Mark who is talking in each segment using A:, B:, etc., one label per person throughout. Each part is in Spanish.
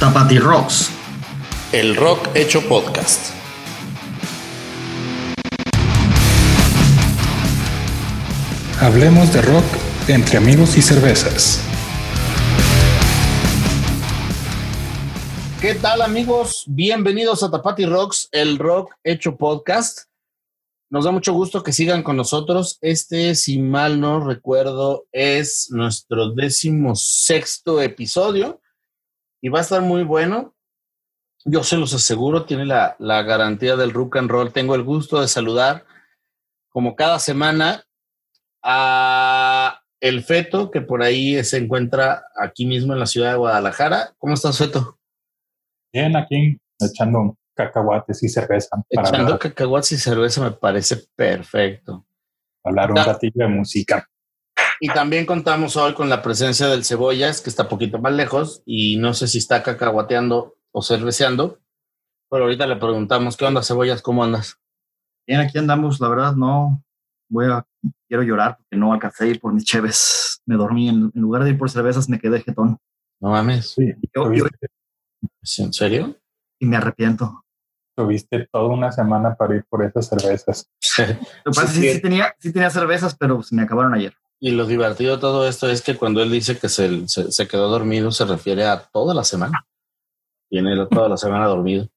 A: Tapati Rocks.
B: El rock hecho podcast.
C: Hablemos de rock entre amigos y cervezas.
B: ¿Qué tal amigos? Bienvenidos a Tapati Rocks, el rock hecho podcast. Nos da mucho gusto que sigan con nosotros. Este, si mal no recuerdo, es nuestro décimo sexto episodio y va a estar muy bueno. Yo se los aseguro, tiene la, la garantía del rock and roll. Tengo el gusto de saludar, como cada semana, a el Feto, que por ahí se encuentra aquí mismo en la ciudad de Guadalajara. ¿Cómo estás, Feto?
C: Bien, aquí echando cacahuates y cerveza.
B: Para echando hablar. cacahuates y cerveza me parece perfecto.
C: Hablar un ratillo de música.
B: Y también contamos hoy con la presencia del Cebollas, que está poquito más lejos y no sé si está cacahuateando o cerveceando, pero ahorita le preguntamos, ¿qué onda, Cebollas? ¿Cómo andas?
A: Bien, aquí andamos, la verdad, no voy a, quiero llorar porque no alcancé a ir por mis cheves. Me dormí, en, en lugar de ir por cervezas me quedé jetón.
B: No mames.
C: Sí,
A: Yo- yo-
B: ¿En serio?
A: y me arrepiento.
C: tuviste toda una semana para ir por esas cervezas.
A: Lo que pasa es que sí, sí tenía, sí tenía cervezas, pero se me acabaron ayer.
B: Y lo divertido de todo esto es que cuando él dice que se, se, se quedó dormido, se refiere a toda la semana. Tiene toda la semana dormido.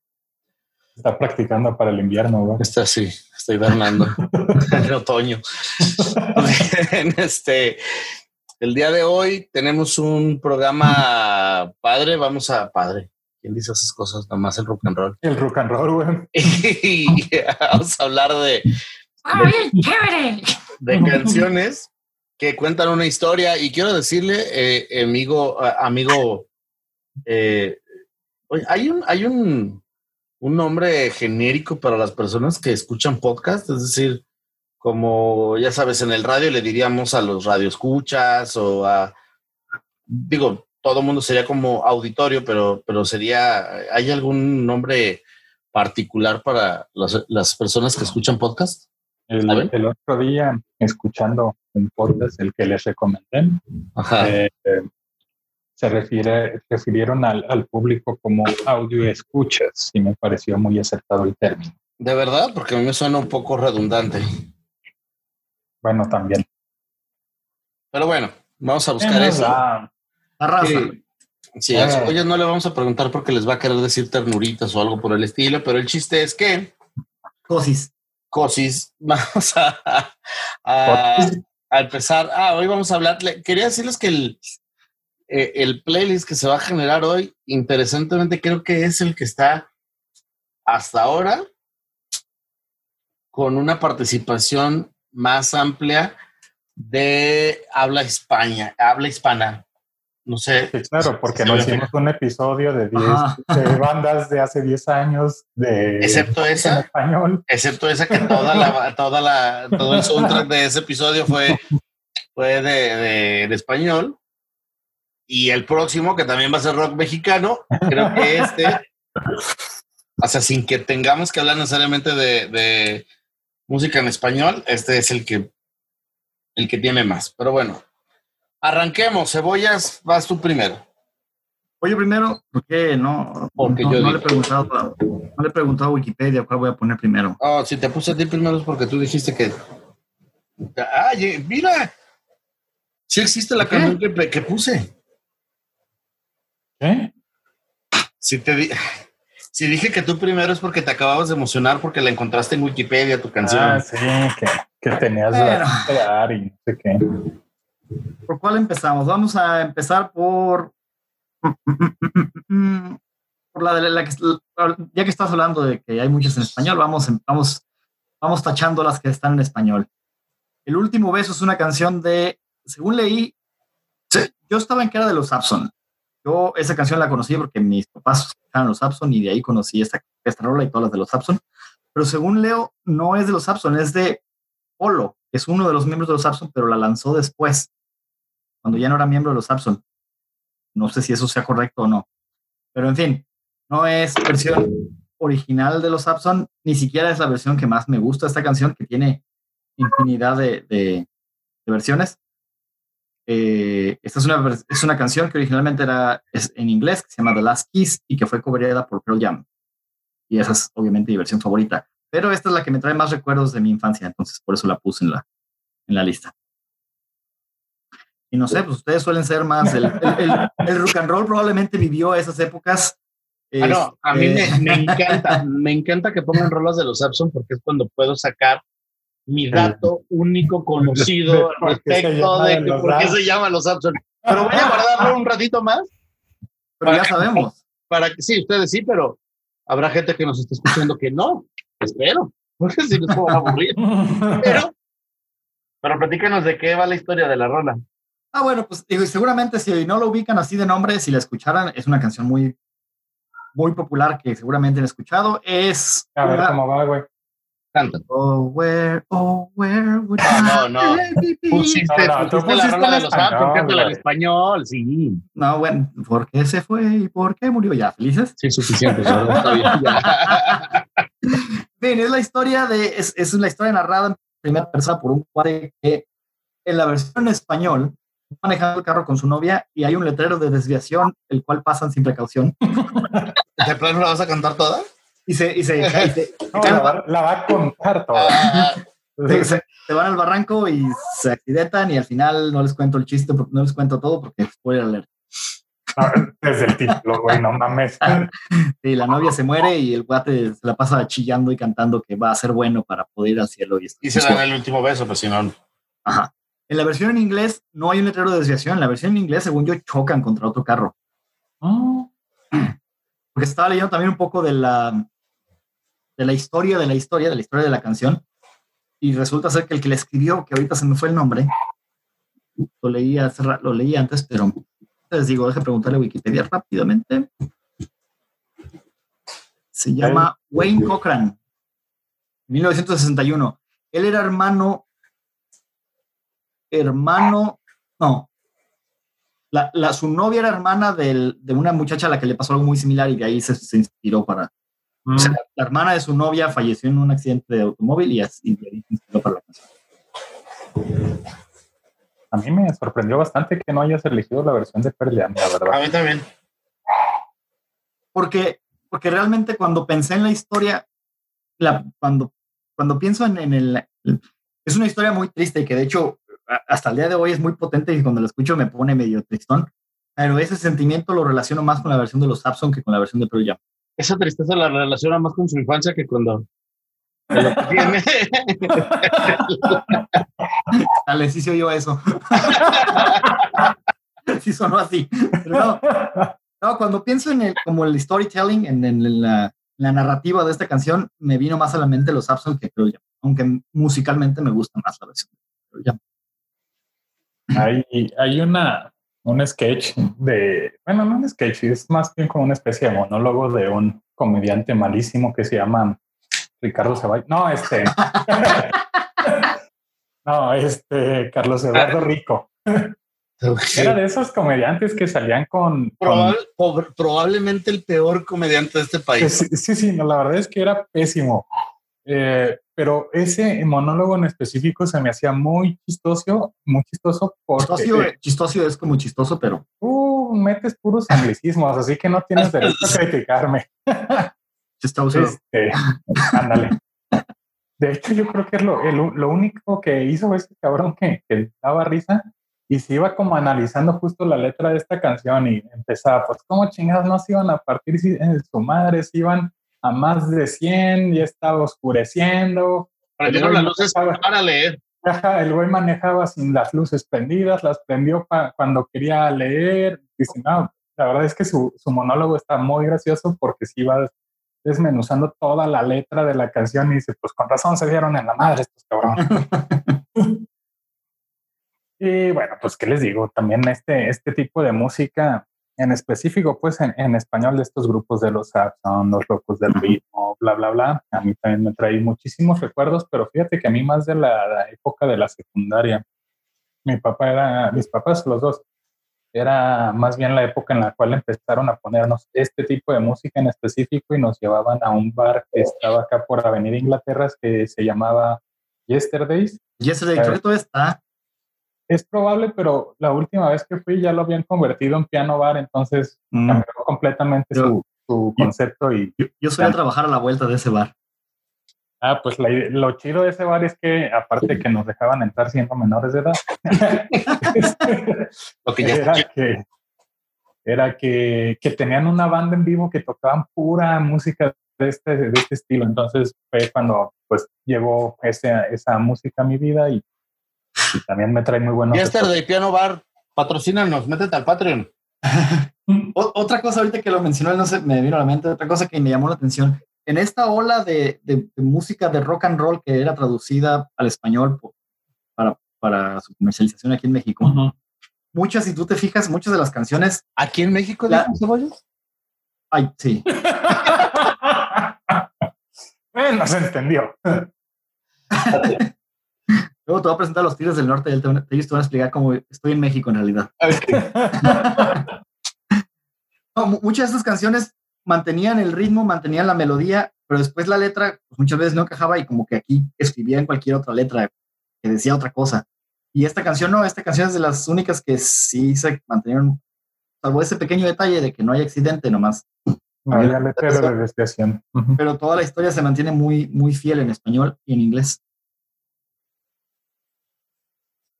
C: Está practicando para el invierno, güey.
B: Está así, estoy hibernando en otoño. En este, el día de hoy tenemos un programa padre, vamos a padre. ¿Quién dice esas cosas? Nomás el rock and roll.
C: El rock and roll, güey.
B: Y vamos a hablar de,
D: ¡Ah, bien chévere!
B: de canciones que cuentan una historia. Y quiero decirle, eh, amigo, amigo, eh, hay un, hay un, un nombre genérico para las personas que escuchan podcast, es decir, como ya sabes, en el radio le diríamos a los radioescuchas o a, digo, todo mundo sería como auditorio, pero, pero sería, ¿hay algún nombre particular para las, las personas que escuchan podcast?
C: El otro día, escuchando un podcast, el que les recomendé,
B: Ajá.
C: eh, se refiere, refirieron al, al público como audio escuchas y me pareció muy acertado el término.
B: De verdad, porque a mí me suena un poco redundante.
C: Bueno, también.
B: Pero bueno, vamos a buscar eso.
A: La raza.
B: Sí, sí, a
C: Eh.
B: No le vamos a preguntar porque les va a querer decir ternuritas o algo por el estilo, pero el chiste es que,
A: Cosis.
B: Cosis, vamos a, a, a empezar. Ah, hoy vamos a hablar. Quería decirles que el, eh, el playlist que se va a generar hoy, interesantemente, creo que es el que está hasta ahora con una participación más amplia de habla habla hispana. No sé,
C: Sí, claro, porque no hicimos un episodio de 10
A: Ajá.
C: de bandas de hace 10 años de
B: Excepto
C: en
B: esa.
C: español.
B: excepto esa que toda la, toda la, todo el soundtrack de ese episodio fue, fue de, de- de español. Y el próximo, que también va a ser rock mexicano, creo que este, o sea, sin que tengamos que hablar necesariamente de, de música en español, este es el que, el que tiene más. Pero bueno, arranquemos. Cebollas, vas tú primero.
A: Oye, primero, ¿por qué no?
B: Porque
A: no,
B: yo
A: no le he preguntado, no le he preguntado a Wikipedia cuál voy a poner primero.
B: Oh, si te puse a ti primero es porque tú dijiste que. ¡Ay, mira! Sí existe la canción que, que puse.
C: ¿Qué?
B: Si te di- si dije que tú primero es porque te acababas de emocionar porque la encontraste en Wikipedia, tu canción.
C: Ah, sí, que, que tenías
A: Bueno.
C: la y no sé qué.
A: ¿Por cuál empezamos? Vamos a empezar por. la de la que. Ya que estás hablando de que hay muchas en español, vamos, vamos, vamos tachando las que están en español. El último beso es una canción de. Según leí, yo estaba en era de los Sapson. Yo esa canción la conocí porque mis papás escuchaban los Sapson y de ahí conocí esta, esta rola y todas las de los Sapson. Pero según leo, no es de los Sapson, es de Polo, es uno de los miembros de los Sapson, pero la lanzó después cuando ya no era miembro de los Sapson. No sé si eso sea correcto o no. Pero en fin, no es versión original de los Sapson, ni siquiera es la versión que más me gusta esta canción, que tiene infinidad de, versiones. Eh, esta es una, es una canción que originalmente era en inglés, que se llama The Last Kiss y que fue cobrada por Pearl Jam. Y esa es obviamente mi versión favorita. Pero esta es la que me trae más recuerdos de mi infancia, entonces por eso la puse en la, en la lista. Y no sé, pues ustedes suelen ser más. El, el, el- el rock and roll probablemente vivió esas épocas.
B: Ah, no, a mí
A: Este,
B: me, me encanta, me encanta que pongan rolas de los Samsung porque es cuando puedo sacar mi dato único conocido
C: se
B: respecto de que por qué se llaman los. Pero voy a guardarlo un ratito más
A: Pero ya sabemos.
B: para que sí, ustedes sí, pero habrá gente que nos está escuchando que no. Espero, porque si nos van a aburrir. Pero, pero platícanos de qué va la historia de la rola.
A: Ah, bueno, pues digo, y seguramente si no lo ubican así de nombre, si la escucharan, es una canción muy, muy popular que seguramente han escuchado. Es
C: A ver
A: una-
C: cómo va, güey.
B: Canta.
A: Oh, where, oh, where would
B: No, no, no.
A: be?
B: Pusiste,
C: No, no, tú
B: pusiste la rola
C: en
B: de los
C: español,
B: cántala en español, sí.
A: No, bueno, ¿por qué se fue y por qué murió? Ya, felices.
B: Sí, suficiente, bien.
A: es la historia de, es, es la historia narrada en primera persona por un cuate que en la versión en español manejando el carro con su novia y hay un letrero de desviación, el cual pasan sin precaución.
B: ¿De plano la vas a cantar toda?
A: Y se, y se, y se-
C: No, la, va, la va a contar todo.
B: Ah,
A: se- se- se van al barranco y se accidentan y al final no les cuento el chiste, porque- no les cuento todo porque spoiler alert.
C: Desde el título, güey, no mames.
A: Sí, la novia se muere y el guate se la pasa chillando y cantando que va a ser bueno para poder ir al cielo. Y,
B: y se dan el último beso, pues si no.
A: Ajá. En la versión en inglés no hay un letrero de desviación. En la versión en inglés, según yo, chocan contra otro carro. Porque estaba leyendo también un poco de la, de la historia de la historia, de la historia de la canción. Y resulta ser que el que la escribió, que ahorita se me fue el nombre, lo leí, hace lo leí antes, pero les digo, deje preguntarle a Wikipedia rápidamente. Se llama Wayne Cochran, 1961. Él era hermano, hermano, no, la, la- su novia era hermana del- de una muchacha a la que le pasó algo muy similar y de ahí se, se inspiró para...
C: Mm.
A: O sea, la hermana de su novia falleció en un accidente de automóvil y, así, de ahí se inspiró para la canción.
C: A mí me sorprendió bastante que no hayas elegido la versión de Pearl Jam, la
B: A
C: verdad.
B: mí también.
A: Porque, porque realmente cuando pensé en la historia, la, cuando, cuando pienso en, en el... Es una historia muy triste y que de hecho a- hasta el día de hoy es muy potente y cuando lo escucho me pone medio tristón. Pero ese sentimiento lo relaciono más con la versión de los Sapson que con la versión de Pearl Jam.
B: Esa tristeza la relaciona más con su infancia que cuando. lo que tiene.
A: Dale, sí se oyó eso. sí sonó así. Pero no, no, cuando pienso en el, como el storytelling, en, en la, la narrativa de esta canción, me vino más a la mente los Abson que Pearl Jam. Aunque musicalmente me gusta más la versión de Pearl Jam.
C: Hay, hay una, un sketch de, bueno, no un sketch, es más bien como una especie de monólogo de un comediante malísimo que se llama Ricardo Ceballos. No, este. no, este, Carlos Eduardo Rico. Era de esos comediantes que salían con... con-
B: Probable- pobre- probablemente el peor comediante de este país.
C: Sí, sí, sí, no, la verdad es que era pésimo. Eh, pero ese monólogo en específico se me hacía muy chistoso, muy chistoso porque
A: Chistoso, chistoso es como chistoso, pero
C: tú metes puros anglicismos, así que no tienes derecho a criticarme.
A: chistoso.
C: Este, ándale. De hecho, yo creo que es lo, el- lo único que hizo ese cabrón que, que daba risa y se iba como analizando justo la letra de esta canción y empezaba, pues, ¿cómo chingados no se iban a partir si- en su madre? Se iban a más de 100, ya estaba oscureciendo.
B: Prendieron las luces para leer.
C: Ajá, el güey manejaba sin las luces prendidas, las prendió cuando quería leer. Dice, no, la verdad es que su, su monólogo está muy gracioso porque sí va desmenuzando toda la letra de la canción y dice, pues con razón se dieron en la madre estos cabrones. y bueno, pues qué les digo, también este, este tipo de música en específico, pues en, en español de estos grupos de los Sapson, los locos del ritmo, bla, bla, bla, a mí también me trae muchísimos recuerdos, pero fíjate que a mí más de la, la época de la secundaria, mi papá era, mis papás los dos, era más bien la época en la cual empezaron a ponernos este tipo de música en específico y nos llevaban a un bar que estaba acá por Avenida Inglaterra que se llamaba Yesterdays.
A: Yesterday, creo que todavía está.
C: Es probable, pero la última vez que fui ya lo habían convertido en piano bar, entonces
A: Mm.
C: cambió completamente su, su concepto y
A: Yo, yo soy a trabajar a la vuelta de ese bar.
C: ah, pues la lo chido de ese bar es que aparte que nos dejaban entrar siendo menores de edad, este,
B: ya
C: era que era que, que tenían una banda en vivo que tocaban pura música de este, de este estilo. Entonces fue cuando pues llegó ese, esa música a mi vida y, y también me trae muy buenos
B: Yesterday Piano Bar, patrocínanos, métete al Patreon.
A: Otra cosa ahorita que lo mencionó, no sé, me vino a la mente, otra cosa que me llamó la atención. En esta ola de, de- de música de rock and roll que era traducida al español para, para su comercialización aquí en México, muchas, si tú te fijas, muchas de las canciones,
B: ¿Aquí en México
A: La-
B: Cebollos?
A: ay, sí,
C: bueno, se entendió.
A: Luego te voy a presentar a los Tigres del Norte y él te van a- ellos te van a explicar cómo estoy en México en realidad. No, mu- muchas de estas canciones mantenían el ritmo, mantenían la melodía, pero después la letra pues, muchas veces no encajaba y como que aquí escribía en cualquier otra letra que decía otra cosa. Y esta canción no, esta canción es de las únicas que sí se mantenieron, salvo ese pequeño detalle de que no hay accidente nomás,
C: No había letrero de desviación. Ujú.
A: pero toda la historia se mantiene muy, muy fiel en español y en inglés.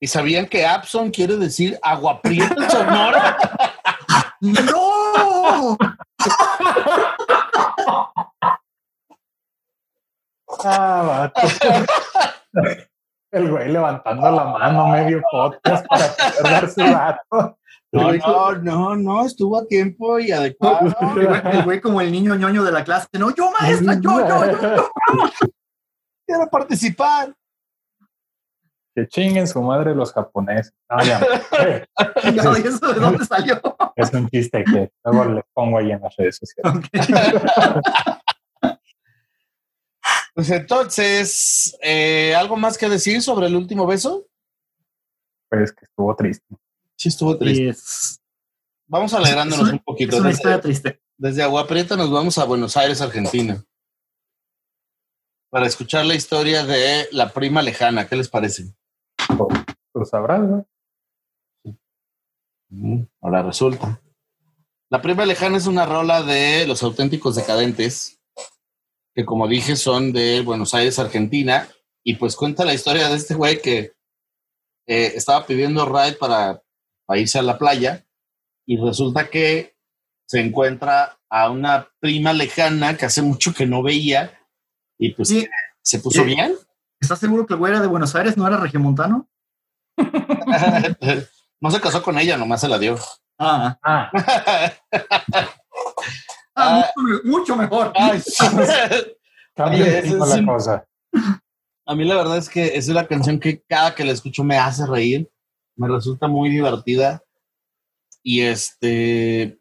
B: ¿Y sabían que Abson quiere decir agua prieta Sonora?
A: ¡No!
C: Ah, vato. El güey levantando la mano medio podcast para poder dar su dato.
B: No, no, no, no, estuvo a tiempo y adecuado.
A: El güey, el güey como el niño ñoño de la clase, no, yo maestra, yo, yo, yo.
B: Quiero participar.
C: Que chinguen su madre los japoneses. No, ya,
A: Chingado, ¿y eso de dónde salió?
C: es un chiste que luego les pongo ahí en las redes sociales.
A: Ok.
B: Pues entonces, eh, ¿algo más que decir sobre el último beso?
C: Pues que estuvo triste.
B: Sí, estuvo triste.
A: Y es,
B: Vamos alegrándonos un poquito.
A: es una
B: Desde,
A: triste.
B: desde Agua Prieta nos vamos a Buenos Aires, Argentina. Para escuchar la historia de la prima lejana. ¿Qué les parece?
C: Tú sabrás, ¿no?
B: Mm, Ahora resulta. La prima lejana es una rola de los auténticos decadentes, que como dije son de Buenos Aires, Argentina, y pues cuenta la historia de este güey que eh, estaba pidiendo ride para, para irse a la playa y resulta que se encuentra a una prima lejana que hace mucho que no veía y pues
A: Sí.
B: se puso
A: Sí.
B: bien.
A: ¿Estás seguro que el güey era de Buenos Aires, no era regiomontano?
B: no se casó con ella, nomás se la dio.
A: Ah,
C: Ah,
A: ah,
B: Ah.
A: mucho, me- mucho mejor.
B: Ay,
C: cambia
B: es
C: la cosa.
B: A mí la verdad es que es una canción que cada que la escucho me hace reír, me resulta muy divertida y este,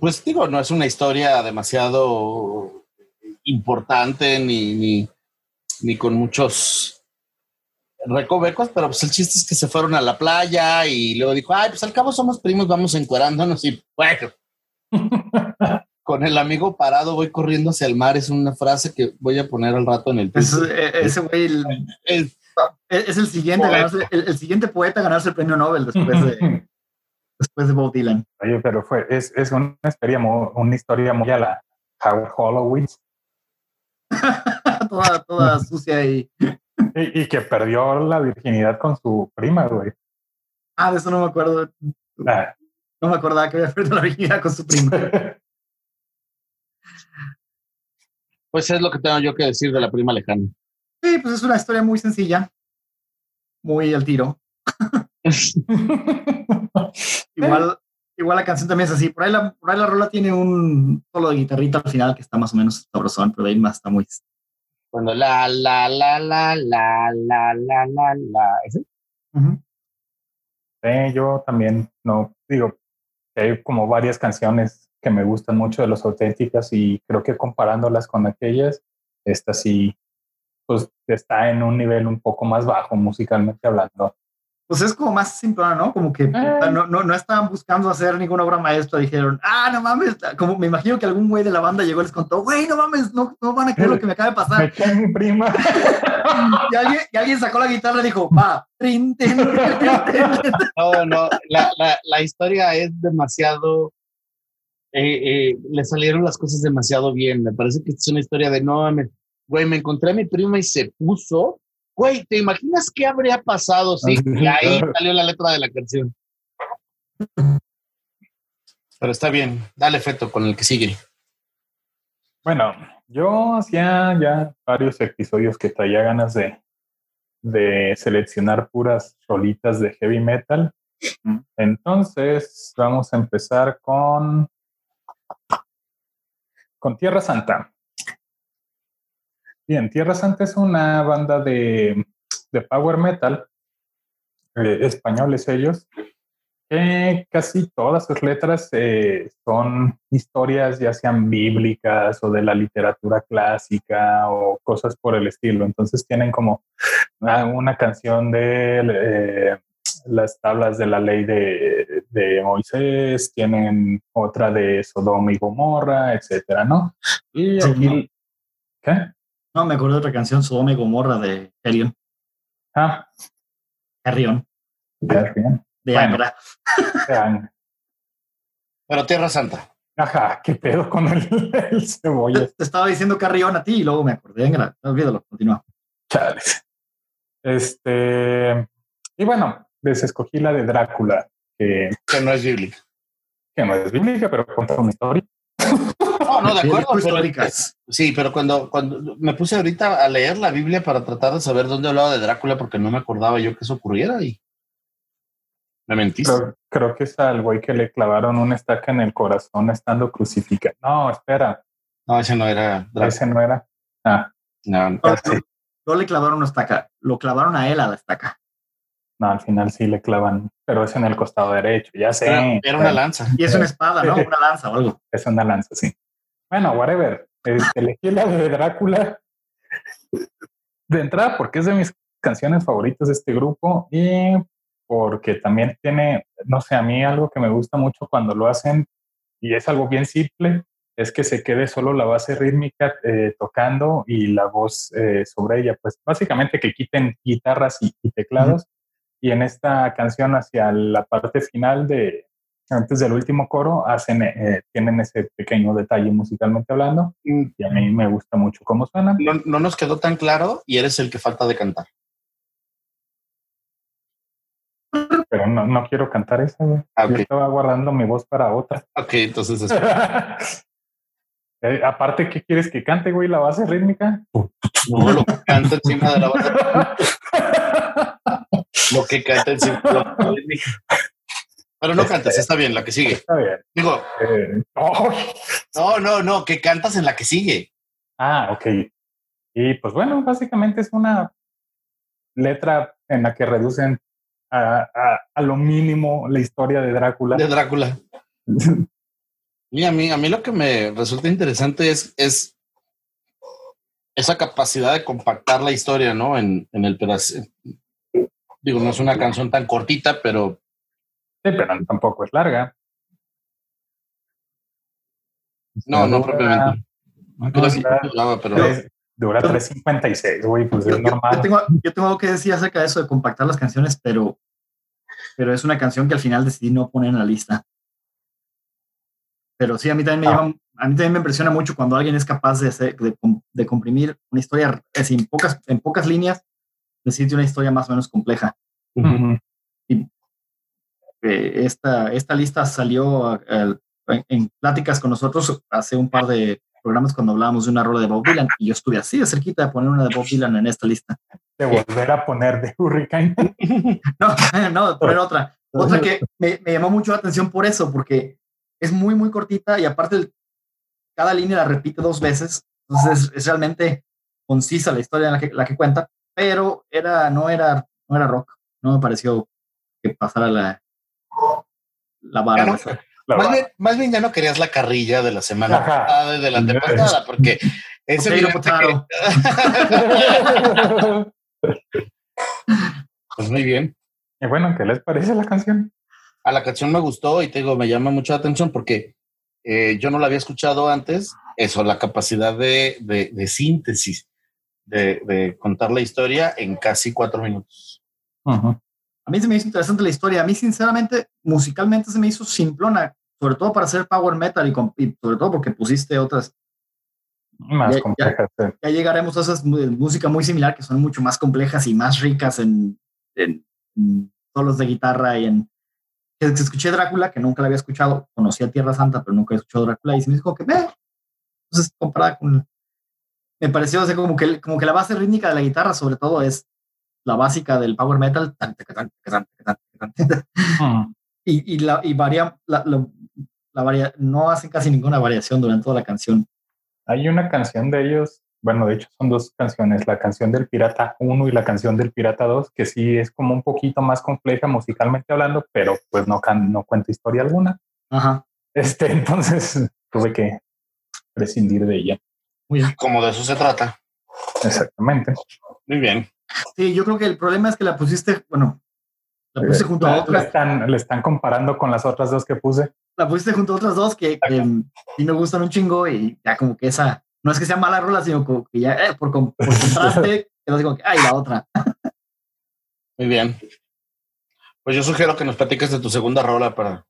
B: pues digo, no es una historia demasiado importante ni, ni, ni con muchos recovecos, pero pues el chiste es que se fueron a la playa y luego dijo, ay, pues al cabo somos primos, vamos encuerándonos y bueno. Con el amigo parado voy corriendo hacia el mar es una frase que voy a poner al rato en el
A: Es-
B: Twitter.
A: eh, ese güey el-
B: Es-
A: es el siguiente, ganarse- el, el siguiente poeta a ganarse el premio Nobel después de, después de Bob Dylan.
C: Oye, pero fue, es, es una historia muy, una historia muy a la Howard Hollowitz
A: toda, toda sucia y.
C: y, y que perdió la virginidad con su prima, güey.
A: Ah, de eso no me acuerdo.
C: Ah,
A: No me acordaba que había perdido la virginidad con su prima.
B: Pues es lo que tengo yo que decir de la prima lejana.
A: Sí, pues es una historia muy sencilla. Muy al tiro. Igual, igual la canción también es así. Por ahí, la, por ahí la rola tiene un solo de guitarrita al final que está más o menos sabrosón, pero de ahí más está muy.
B: Cuando la, la, la, la, la, la, la, la, la. ¿Ese?
A: Ujú.
C: Sí, yo también no digo, hay como varias canciones que me gustan mucho de los auténticas y creo que comparándolas con aquellas, esta sí, pues está en un nivel un poco más bajo musicalmente hablando.
A: Pues es como más simple, ¿no? Como que
C: Ah.
A: no, no, no estaban buscando hacer ninguna obra maestra. Dijeron, ah, no mames. Como me imagino que algún güey de la banda llegó y les contó, güey, no mames, no, no van a creer lo que me acaba de
C: Me
A: pasar.
C: eché a mi prima.
A: y, alguien, y alguien sacó la guitarra y dijo, va, trin, tin, tin.
B: No, no, la, la, la historia es demasiado. eh, eh, le salieron las cosas demasiado bien. Me parece que es una historia de no, me, güey, me encontré a mi prima y se puso. Güey, ¿te imaginas qué habría pasado? Sí, y ahí salió la letra de la canción. Pero está bien, dale feto con el que sigue.
C: Bueno, yo hacía ya varios episodios que traía ganas de, de seleccionar puras rolitas de heavy metal. Entonces, vamos a empezar con con Tierra Santa. Bien, Tierra Santa es una banda de, de power metal, eh, españoles ellos, que casi todas sus letras eh, son historias ya sean bíblicas o de la literatura clásica o cosas por el estilo. Entonces tienen como una, una canción de eh, las tablas de la ley de, de Moisés, tienen otra de Sodoma y Gomorra, etcétera, ¿no? Y
A: Sí,
C: aquí,
A: no.
C: ¿qué?
A: No, me acuerdo de otra canción, Sodoma y Gomorra de Carrion.
C: Ah,
A: Carrion, de
C: Bueno.
A: Angra.
C: Vean.
B: Pero Tierra Santa.
C: Ajá, qué pedo con el, el cebolla.
A: Te estaba diciendo Carrion a ti y luego me acordé de Angra. Olvídalo, continúa.
C: Chales. Este, y bueno, les escogí la de Drácula, que,
B: Que no es bíblica.
C: que no es bíblica, pero cuenta una historia.
B: No, no, de acuerdo. Pero, sí, pero cuando, cuando me puse ahorita a leer la Biblia para tratar de saber dónde hablaba de Drácula, porque no me acordaba yo que eso ocurriera y me mentiste.
C: Creo, creo que es al güey que le clavaron una estaca en el corazón estando crucificado. No, espera,
B: No, ese no era Drácula.
C: ese no era. Ah,
B: No, no.
A: No, no, no le clavaron una estaca, lo clavaron a él a la estaca.
C: no, al final sí le clavan, pero es en el costado derecho, ya sé.
B: Era, era una lanza.
A: Y es una espada, ¿no? Una lanza o algo.
C: Es una lanza, sí. Bueno, whatever. Este, elegí la de Drácula de entrada porque es de mis canciones favoritas de este grupo y porque también tiene, no sé, a mí algo que me gusta mucho cuando lo hacen y es algo bien simple, es que se quede solo la base rítmica eh, tocando y la voz eh, sobre ella. Pues básicamente que quiten guitarras y, y teclados. Y en esta canción hacia la parte final de, antes del último coro, hacen, eh, tienen ese pequeño detalle musicalmente hablando
B: Mm,
C: y a mí me gusta mucho cómo suena.
B: No, no nos quedó tan claro y eres el que falta de cantar.
C: Pero no, no quiero cantar esa, güey.
B: Ah,
C: Yo estaba guardando mi voz para otra.
B: Ok, entonces después.
C: Eh, aparte, ¿qué quieres que cante, güey? ¿La base rítmica?
B: No, lo que canta encima de la base. Lo que canta encima de la base. Pero no cantes, está bien, la que sigue.
C: Está bien.
B: Digo,
C: Eh,
B: no, no, no, que cantas en la que sigue.
C: Ah, ok. Y pues bueno, básicamente es una letra en la que reducen a, a- a lo mínimo la historia de Drácula.
B: De Drácula. Y a mí, a mí lo que me resulta interesante es, es esa capacidad de compactar la historia, ¿no? En, en el pedazo. Digo, no es una canción tan cortita, pero
C: Sí, pero tampoco es larga.
B: no, no propiamente. No,
C: dura-
B: pero
C: tres- Dura 3.56, güey, pues
A: Yo,
C: es normal.
A: yo tengo, yo tengo algo que decir acerca de eso de compactar las canciones, pero, pero es una canción que al final decidí no poner en la lista. Pero sí, a mí también me,
C: Ah.
A: llama- a mí también me impresiona mucho cuando alguien es capaz de, hacer- de, com- de comprimir una historia en, pocas, en pocas líneas, decirte una historia más o menos compleja. Eh, esta, esta lista salió eh, en, en pláticas con nosotros hace un par de programas cuando hablábamos de una rola de Bob Dylan y yo estuve así de cerquita de poner una de Bob Dylan en esta lista.
C: De volver a poner de Hurricane.
A: No, no, poner otra. Otra que me, me llamó mucho la atención por eso, porque es muy, muy cortita y aparte el- cada línea la repite dos veces. Entonces es, es realmente concisa la historia en la que, la que cuenta, pero era, no, era, no era rock. No me pareció que pasara la, la vara.
B: No-.
C: La
B: más, bien, más bien ya no querías la carrilla de la semana
C: Ajá.
B: pasada y de la antepasada, porque es evidente que- Pues muy bien.
C: y bueno, ¿qué les parece la canción?
B: A la canción me gustó y te digo, me llama mucho la atención porque eh, yo no la había escuchado antes. Eso, la capacidad de, de- de síntesis de, de contar la historia en casi cuatro minutos.
A: A mí se me hizo interesante la historia. A mí, sinceramente, musicalmente se me hizo simplona, sobre todo para hacer power metal y, con- y sobre todo porque pusiste otras.
C: Más
A: Ya- ya-
C: complejas. sí.
A: Ya llegaremos a esas música muy similar que son mucho más complejas y más ricas en, en, en solos de guitarra y en. Escuché Drácula, que nunca la había escuchado. Conocía Tierra Santa, pero nunca he escuchado Drácula. Y se me dijo que, ve. Entonces, comparada con. Me pareció o sea, como, que, como que la base rítmica de la guitarra, sobre todo, es la básica del power metal.
C: Mm.
A: y, y, la, y varía, la, la, la varia, no hacen casi ninguna variación durante toda la canción.
C: Hay una canción de ellos, bueno, de hecho son dos canciones, la canción del Pirata 1 y la canción del Pirata 2, que sí es como un poquito más compleja musicalmente hablando, pero pues no, can- no cuenta historia alguna.
A: Ajá.
C: Este, entonces tuve que prescindir de ella.
A: Muy bien.
B: Como de eso se trata.
C: Exactamente.
B: Muy bien.
A: Sí, yo creo que el problema es que la pusiste, bueno, la pusiste junto a
C: La-
A: otras,
C: están, le están comparando con las otras dos que puse.
A: la pusiste junto a otras dos que, que sí me gustan un chingo y ya como que esa, no es que sea mala rola, sino como que ya eh, por, por contraste, quedó así como que, ay, la otra.
B: Muy bien. Pues yo sugiero que nos platiques de tu segunda rola para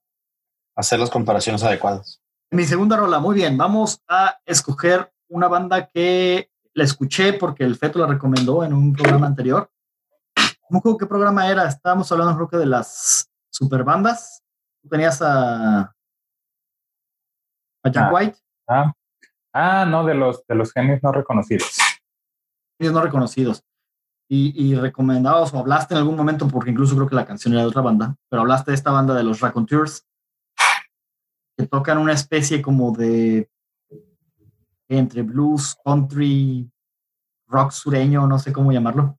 B: hacer las comparaciones adecuadas.
A: Mi segunda rola, muy bien, vamos a escoger una banda que la escuché porque el Feto la recomendó en un programa anterior. No qué programa era, estábamos hablando creo que de las superbandas. Tú tenías a, a Jack
C: Ah.
A: White,
C: Ah, ah no, de los, de los genios no reconocidos.
A: ellos no reconocidos. Y, y recomendabas o hablaste en algún momento, porque incluso creo que la canción era de otra banda, pero hablaste de esta banda de los Raconteurs, que tocan una especie como de entre blues, country, rock sureño, no sé cómo llamarlo.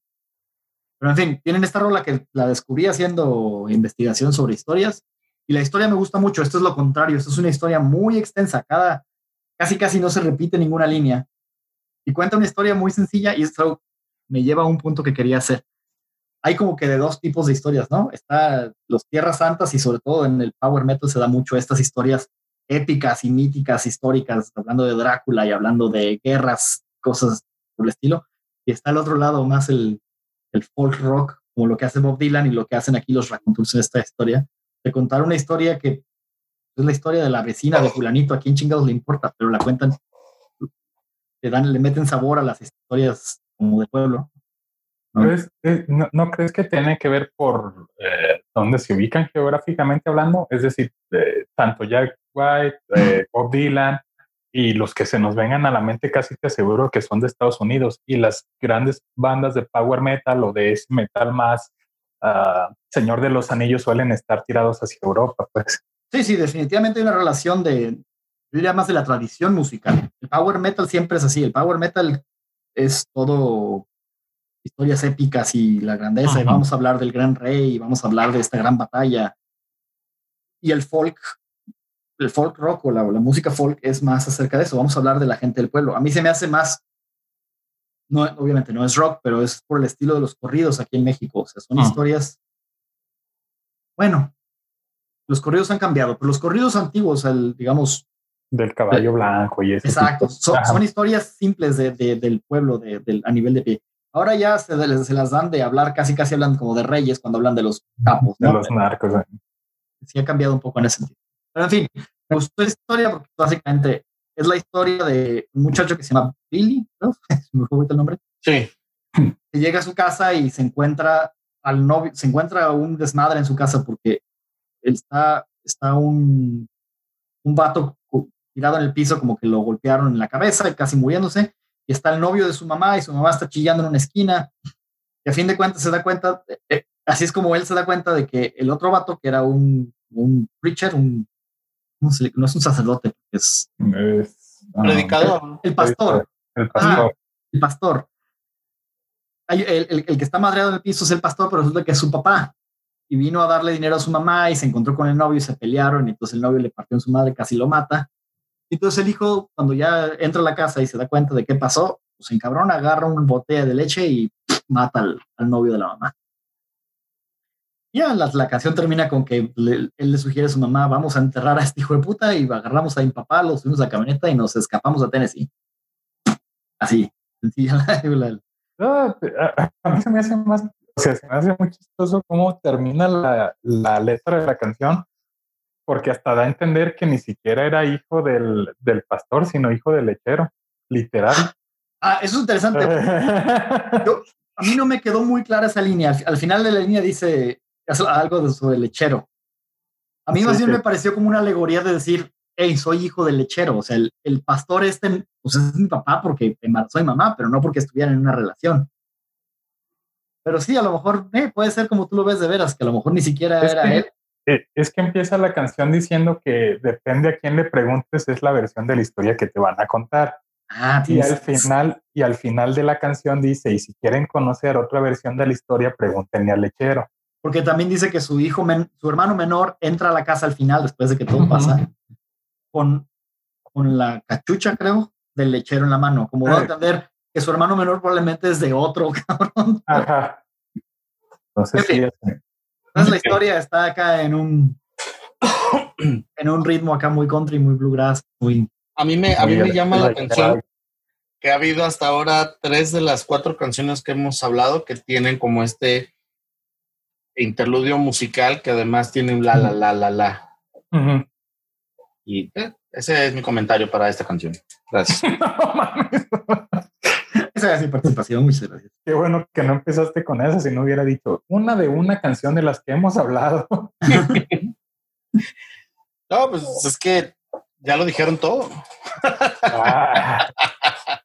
A: Pero en fin, tienen esta rola que la descubrí haciendo investigación sobre historias y la historia me gusta mucho. Esto es lo contrario, esto es una historia muy extensa, cada casi casi no se repite ninguna línea y cuenta una historia muy sencilla y esto me lleva a un punto que quería hacer. Hay como que de dos tipos de historias, ¿no? Está los Tierras Santas y sobre todo en el Power Metal se da mucho estas historias épicas y míticas históricas, hablando de Drácula y hablando de guerras, cosas por el estilo. Y está al otro lado más el, el folk rock, como lo que hace Bob Dylan y lo que hacen aquí los racontos en esta historia, de contar una historia que es la historia de la vecina de fulanito, a quién chingados le importa, pero la cuentan, le dan, le meten sabor a las historias como de pueblo. ¿no?
C: Pero es- es- ¿no, no crees que tiene que ver por eh, dónde se ubican geográficamente hablando? Es decir, eh, tanto Jack White, eh, Bob Dylan y los que se nos vengan a la mente casi te aseguro que son de Estados Unidos y las grandes bandas de power metal o de ese metal más ah, Señor de los Anillos suelen estar tirados hacia Europa, pues.
A: Sí, sí, definitivamente hay una relación de, yo diría más de la tradición musical. El power metal siempre es así. El power metal es todo historias épicas y la grandeza. Y vamos a hablar del gran rey, y vamos a hablar de esta gran batalla. Y el folk, el folk rock o la, la música folk es más acerca de eso. Vamos a hablar de la gente del pueblo. A mí se me hace más, no, obviamente no es rock, pero es por el estilo de los corridos aquí en México. O sea, son
C: Ah.
A: historias, bueno, los corridos han cambiado, pero los corridos antiguos, el, digamos,
C: Del caballo blanco y eso.
A: exacto, son, son historias simples de, de- del pueblo del- a nivel de pie. Ahora ya se, las dan de hablar, casi casi hablan como de reyes cuando hablan de los capos,
C: De
A: ¿no?
C: los narcos. eh.
A: Sí ha cambiado un poco en ese sentido. Pero en fin, me gustó la historia porque básicamente es la historia de un muchacho que se llama Billy, ¿no? Me fue el nombre.
B: Sí.
A: que llega a su casa y se encuentra al novio, se encuentra un desmadre en su casa porque él está, está un, un vato tirado en el piso como que lo golpearon en la cabeza y casi muriéndose y está el novio de su mamá y su mamá está chillando en una esquina y a fin de cuentas se da cuenta, eh, eh, así es como él se da cuenta de que el otro vato que era un, un preacher, un, ¿cómo se le- no es un sacerdote, es
C: Es, ah,
B: Predicador.
A: el pastor,
C: El pastor.
A: el pastor. El, el- el que está madreado en el piso es el pastor, pero resulta que es su papá. Y vino a darle dinero a su mamá y se encontró con el novio y se pelearon. Y entonces el novio le partió en su madre, casi lo mata. Y entonces el hijo, cuando ya entra a la casa y se da cuenta de qué pasó, pues se encabrona, agarra una botella de leche y pff, mata al, al novio de la mamá. Ya la, la canción termina con que le- él le sugiere a su mamá, vamos a enterrar a este hijo de puta y agarramos a mi papá, lo subimos a la camioneta y nos escapamos a Tennessee. Así, sencilla la, la-
C: No, a, a mí se me hace más, o sea, se me hace muy chistoso cómo termina la, la letra de la canción, porque hasta da a entender que ni siquiera era hijo del, del pastor, sino hijo del lechero, literal.
A: Ah, eso es interesante. Yo- a mí no me quedó muy clara esa línea. Al, al final de la línea dice algo de sobre lechero. A mí
C: Sí,
A: más bien
C: sí.
A: me pareció como una alegoría de decir, hey, soy hijo del lechero. O sea, el, el pastor este, pues es mi papá porque soy mamá, pero no porque estuvieran en una relación. Pero sí, a lo mejor eh, puede ser como tú lo ves de veras, que a lo mejor ni siquiera
C: Es
A: era
C: que-
A: él.
C: Eh, Es que empieza la canción diciendo que depende a quién le preguntes, es la versión de la historia que te van a contar.
A: Ah,
C: Y al final, y al final de la canción dice, y si quieren conocer otra versión de la historia, pregúntenle al lechero.
A: Porque también dice que su hijo, men- su hermano menor entra a la casa al final, después de que todo
C: Ujú.
A: pasa, con, con la cachucha, creo, del lechero en la mano. Como va a
C: Ah.
A: entender que su hermano menor probablemente es de otro, cabrón.
C: Ajá. Entonces, sí,
A: Entonces la historia está acá en un en un ritmo acá muy country, muy bluegrass, muy
B: A mí me, a mí me llama la atención que ha habido hasta ahora tres de las cuatro canciones que hemos hablado que tienen como este interludio musical que además tiene un la, la, la, la, la. Y eh, ese es mi comentario para esta canción. Gracias.
C: No mames.
A: esa es mi participación, muchas gracias.
C: Qué bueno que no empezaste con eso, si no hubiera dicho una de una canción de las que hemos hablado.
B: No, pues es que ya lo dijeron todo.
C: Ah,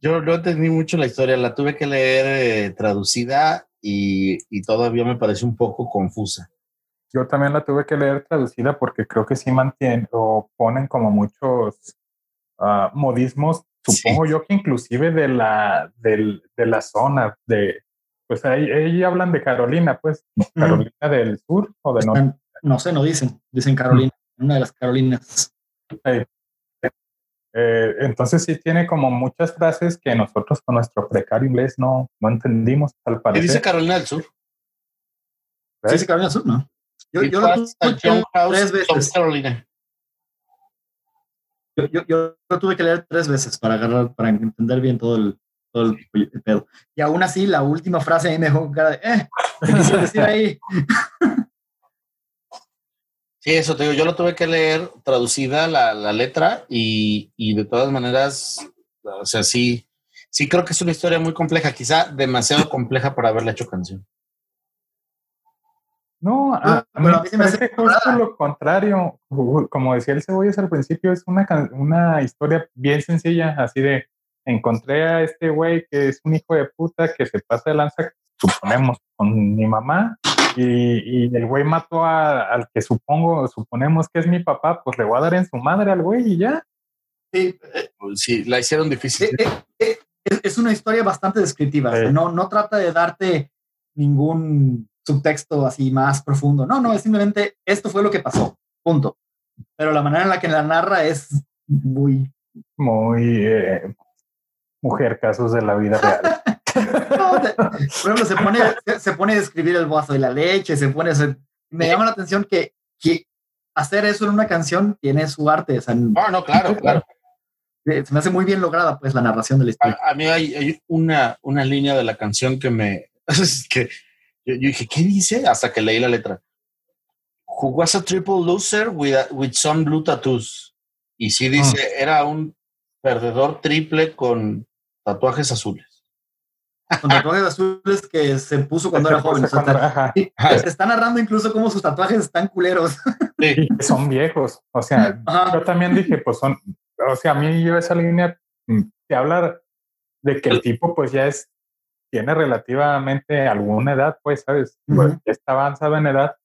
B: Yo no entendí mucho la historia, la tuve que leer eh, traducida y, y todavía me parece un poco confusa.
C: yo también la tuve que leer traducida porque creo que sí mantienen o ponen como muchos ah, modismos, supongo yo que inclusive de la, del- de la zona, de, pues ahí, ahí hablan de Carolina, pues, Carolina del Sur o del norte.
A: Están- no sé, no dicen, dicen Carolina, una de las Carolinas.
C: Eh, entonces sí tiene como muchas frases que nosotros con nuestro precario inglés no, no entendimos al
B: ¿Qué
C: parecer.
B: dice Carolina del Sur?
A: Sí, sí, Carolina Sur, ¿no? Yo, lo tuve
B: house
A: tres veces.
B: Carolina.
A: Yo, yo, yo lo tuve que leer tres veces para agarrar, para entender bien todo el, todo el, el pedo. Y aún así, la última frase ahí me dejó cara de, eh, ¿qué quise decir ahí?
B: Sí, eso te digo, yo lo tuve que leer traducida la, la letra y, y de todas maneras, o sea, sí, sí creo que es una historia muy compleja, quizá demasiado compleja para haberla hecho canción.
C: No, a, a mí
A: pero
C: me parece justo lo contrario. Como decía el Cebollas al principio, es una, una historia bien sencilla, así de encontré a este güey que es un hijo de puta que se pasa de lanza, suponemos, con mi mamá, y, y el güey mató a- al que supongo, suponemos que es mi papá, pues le voy a dar en su madre al güey y ya.
A: Sí,
B: Sí, la hicieron difícil.
A: eh, eh, eh, es, es una historia bastante descriptiva. o sea,
C: Sí.
A: no, no trata de darte ningún subtexto así más profundo. No, no, es simplemente esto fue lo que pasó. Punto. Pero la manera en la que la narra es muy.
C: Muy eh, mujer, casos de la vida real.
A: no, por ejemplo, se pone, se, pone a describir el vaso de la leche, se pone. a hacer- me llama la atención que, que hacer eso en una canción tiene su arte. O sea,
B: No, no, claro, claro.
A: eh, se me hace muy bien lograda, pues, la narración de la historia.
B: A, a mí hay, hay una, una línea de la canción que me... que yo, yo dije, ¿qué dice? Hasta que leí la letra. Who was a triple loser with, a- with some blue tattoos. Y sí dice, era un perdedor triple con tatuajes azules.
A: Con tatuajes azules que se puso cuando era joven. o sea,
C: Cuando-
A: está-. Sí, narrando incluso cómo sus tatuajes están culeros.
B: Sí.
C: y que son viejos. O sea,
A: Ajá.
C: yo también dije, pues son, o sea, a mí yo esa línea te habla de que el tipo pues ya es, tiene relativamente alguna edad, pues, ¿sabes? Pues, ya está avanzado en edad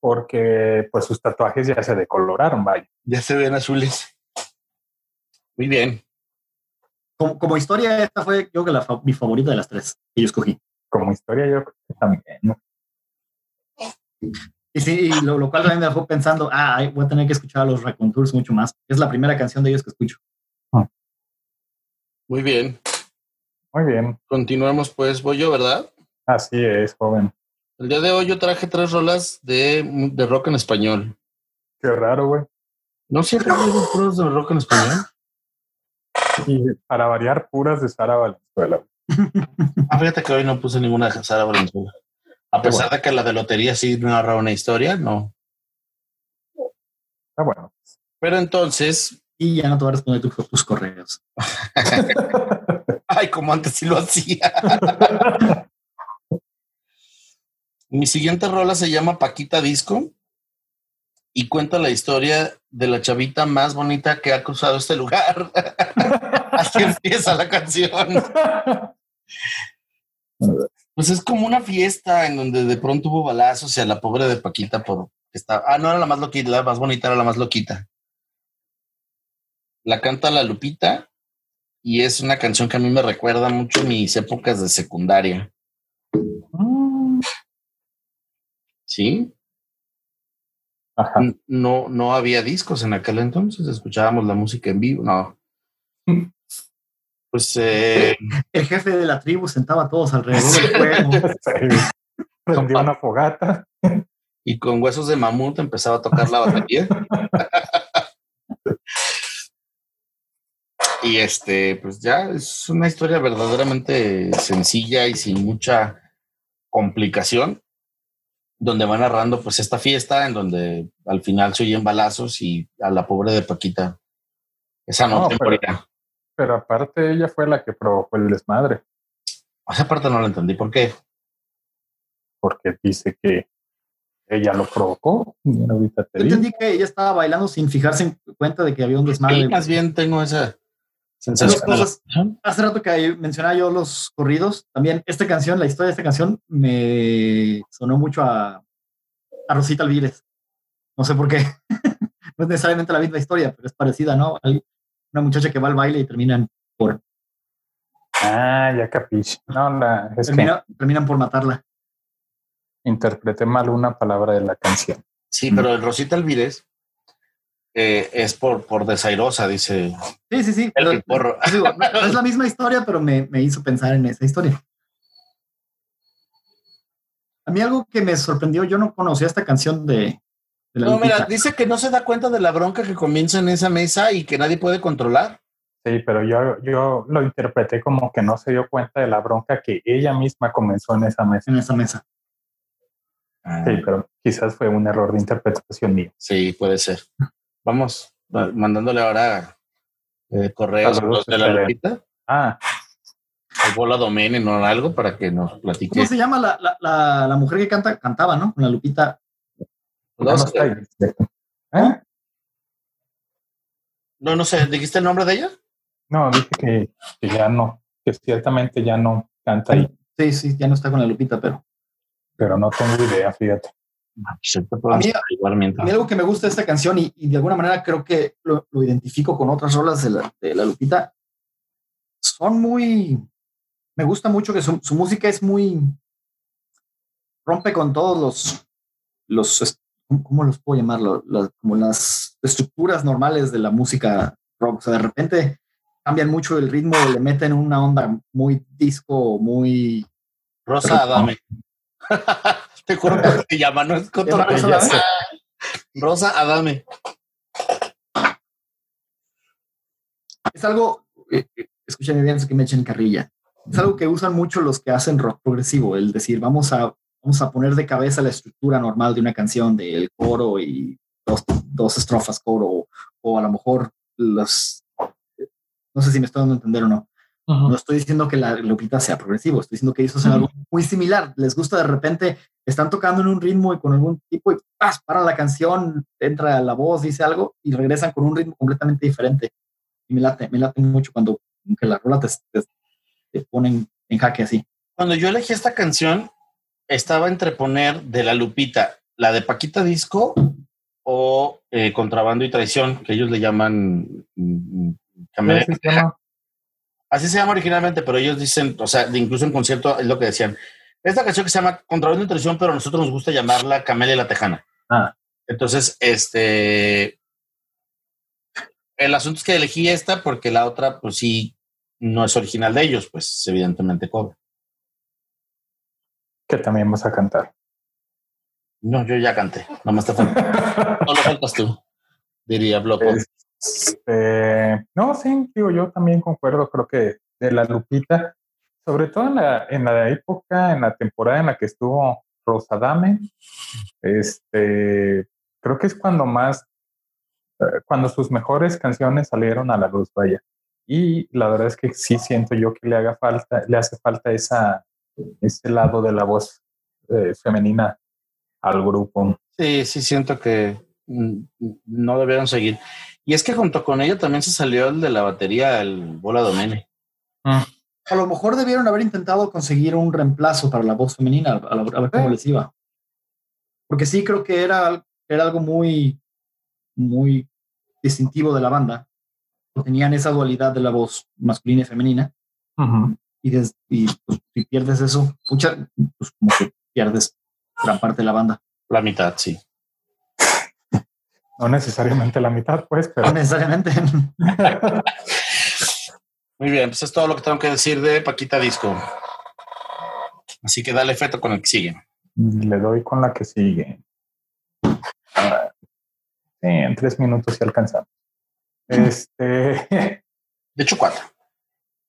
C: porque pues sus tatuajes ya se decoloraron, vaya.
B: Ya se ven azules. Muy bien.
A: Como, como historia, esta fue yo creo que la, mi favorita de las tres que yo escogí.
C: Como historia yo creo que también, ¿no?
A: Y sí, y lo, lo cual también me dejó pensando, ah, voy a tener que escuchar a los Raconteurs mucho más. Es la primera canción de ellos que escucho.
B: Muy bien.
C: Muy bien,
B: Continuemos pues. Voy yo, ¿verdad?
C: así es, joven.
B: El día de hoy yo traje tres rolas de, de rock en español.
C: Qué raro, güey.
B: ¿No siempre hay puros de rock en español?
C: Y para variar, puras de Sara Valenzuela.
B: Ah, fíjate que hoy no puse ninguna de Sara Valenzuela. A pesar de que la de lotería sí narra una historia, no.
C: Ah, bueno.
B: Pero entonces,
A: Y ya no te voy a responder tus, tus correos.
B: ay, como antes sí lo hacía. Mi siguiente rola se llama Paquita Disco y cuenta la historia de la chavita más bonita que ha cruzado este lugar. Así empieza la canción. Pues es como una fiesta en donde de pronto hubo balazos y a la pobre de Paquita por estaba. Ah, no era la más loquita, la más bonita era la más loquita. La canta la Lupita y es una canción que a mí me recuerda mucho mis épocas de secundaria.
C: Mm,
B: ¿Sí?
C: Ajá.
B: No, no había discos en aquel entonces, escuchábamos la música en vivo, no. Pues eh,
A: El jefe de la tribu sentaba a todos alrededor del fuego.
C: Sí. Prendió una fogata.
B: y con huesos de mamut empezaba a tocar la batería. y este, pues ya es una historia verdaderamente sencilla y sin mucha complicación, donde va narrando pues esta fiesta en donde al final se oyen balazos y a la pobre de Paquita esa
C: No,
B: noche
C: pero-. Pero aparte, ella fue la que provocó el desmadre.
B: Esa parte no la entendí. ¿Por qué?
C: Porque dice que ella lo provocó. Y ahorita te
A: Yo entendí que ella estaba bailando sin fijarse en cuenta de que había un desmadre.
B: Sí, más bien tengo esa
A: Cosas. Hace rato que mencionaba yo los corridos, también esta canción, la historia de esta canción me sonó mucho a, a Rosita Alvírez. No sé por qué. no es necesariamente la misma historia, pero es parecida, ¿no? Hay una muchacha que va al baile y terminan por,
C: Ah, ya capiche. No, la, es
A: termina- terminan por matarla.
C: interpreté mal una palabra de la canción.
B: Sí, pero el Rosita Alvírez eh, es por, por desairosa, dice
A: Sí, sí, sí.
B: el
A: pero-
B: piporro.
A: digo, no, no es la misma historia, pero me, me hizo pensar en esa historia. A mí algo que me sorprendió, yo no conocía esta canción de, de la
B: No, mira, dice que no se da cuenta de la bronca que comienza en esa mesa y que nadie puede controlar.
C: Sí, pero yo, yo lo interpreté como que no se dio cuenta de la bronca que ella misma comenzó en esa mesa.
A: en esa mesa.
C: Sí, pero quizás fue un error de interpretación mío.
B: Sí, puede ser. Vamos va- mandándole ahora eh, correos los de la. Lupita,
C: Ah,
B: al Bola Domen o algo para que nos platique.
A: ¿Cómo se llama la, la, la, la mujer que canta, cantaba, no? Con la Lupita.
C: está ahí. ¿Eh?
B: no, no sé, ¿dijiste el nombre de ella?
C: No, dije que, que ya no, que ciertamente ya no canta ahí,
A: Sí, sí, ya no está con la Lupita, pero
C: pero no tengo idea, fíjate.
B: Ah, pues
A: A mí- a algo que me gusta de esta canción y, y de alguna manera creo que lo, lo identifico con otras rolas de la, de la Lupita, son muy, me gusta mucho que su, su música es muy, rompe con todos los, los, ¿cómo- ¿cómo los puedo llamarlo? Las- como las estructuras normales de la música rock. O sea, de repente cambian mucho el ritmo, le meten una onda muy disco, muy...
B: Rosa. Te juro que se llama, no es cotorreo.
A: Rosa Adame?
B: Rosa Adame.
A: es algo, eh, eh, escúchame bien, es que me echen carrilla. Es algo que usan mucho los que hacen rock progresivo, el decir, vamos a, vamos a poner de cabeza la estructura normal de una canción, del coro y dos, dos estrofas coro, o a lo mejor los... No sé si me estoy dando a entender o no. No estoy diciendo que la Lupita sea progresivo, estoy diciendo que ellos hacen algo muy similar. Les gusta de repente, están tocando en un ritmo y con algún tipo y ¡paz! para la canción, entra la voz, dice algo y regresan con un ritmo completamente diferente. Y me late, me late mucho cuando que la rola te, te, te ponen en jaque así.
B: Cuando yo elegí esta canción, estaba entre poner de la Lupita, la de Paquita Disco o eh, Contrabando y Traición, que ellos le llaman. mm,
C: se llama.
B: Así se llama originalmente, pero ellos dicen, o sea, de- incluso en concierto es lo que decían. Esta canción que se llama Contrabando y Traición, pero a nosotros nos gusta llamarla Camelia la Tejana.
C: Ah.
B: Entonces, este. El asunto es que elegí esta porque la otra, pues sí, no es original de ellos, pues evidentemente cobra.
C: que también vas a cantar.
B: No, yo ya canté, nomás te falta. No lo faltas tú, diría Bloco.
C: Es- Este, no, sí, digo, yo también concuerdo, creo que de la Lupita, sobre todo en la, en la época, en la temporada en la que estuvo Rosadame, este, creo que es cuando más, eh, cuando sus mejores canciones salieron a la luz, vaya. Y la verdad es que sí siento yo que le haga falta, le hace falta esa, ese lado de la voz eh, femenina al grupo.
B: Sí, sí siento que mm, no debieron seguir. Y es que junto con ella también se salió el de la batería, el Bola Domene.
A: A lo mejor debieron haber intentado conseguir un reemplazo para la voz femenina, a, la- a ver cómo les iba. Porque sí creo que era, era algo muy, muy distintivo de la banda. Tenían esa dualidad de la voz masculina y femenina.
C: Ujú.
A: Y, des- y, pues, si pierdes eso, mucha, pues como que pierdes gran parte de la banda.
B: La mitad, sí.
C: No necesariamente la mitad, pues,
A: No
C: pero
A: necesariamente.
B: Muy bien, pues es todo lo que tengo que decir de Paquita Disco. Así que dale feto con el que sigue.
C: le doy con la que sigue. Sí, en tres minutos sí alcanzamos. Este,
B: De hecho, cuatro.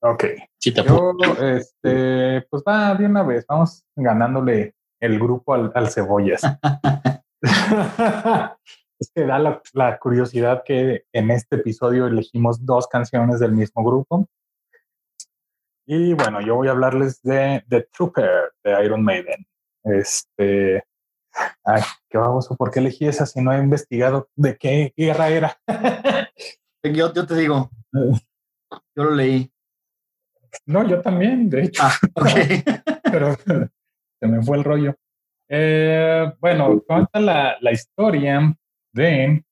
C: ok.
B: Sí, te.
C: Yo, este, pues va de una vez, vamos ganándole el grupo al, al cebollas. es que da la, la curiosidad que en este episodio elegimos dos canciones del mismo grupo. Y bueno, yo voy a hablarles de The Trooper de Iron Maiden. Este, ay, qué baboso, ¿por qué elegí esa si no he investigado de qué guerra era?
A: yo, yo te digo, yo lo leí.
C: no, yo también, de hecho.
A: Ah, ok.
C: pero se me fue el rollo. Eh, bueno, cuenta la, la historia de,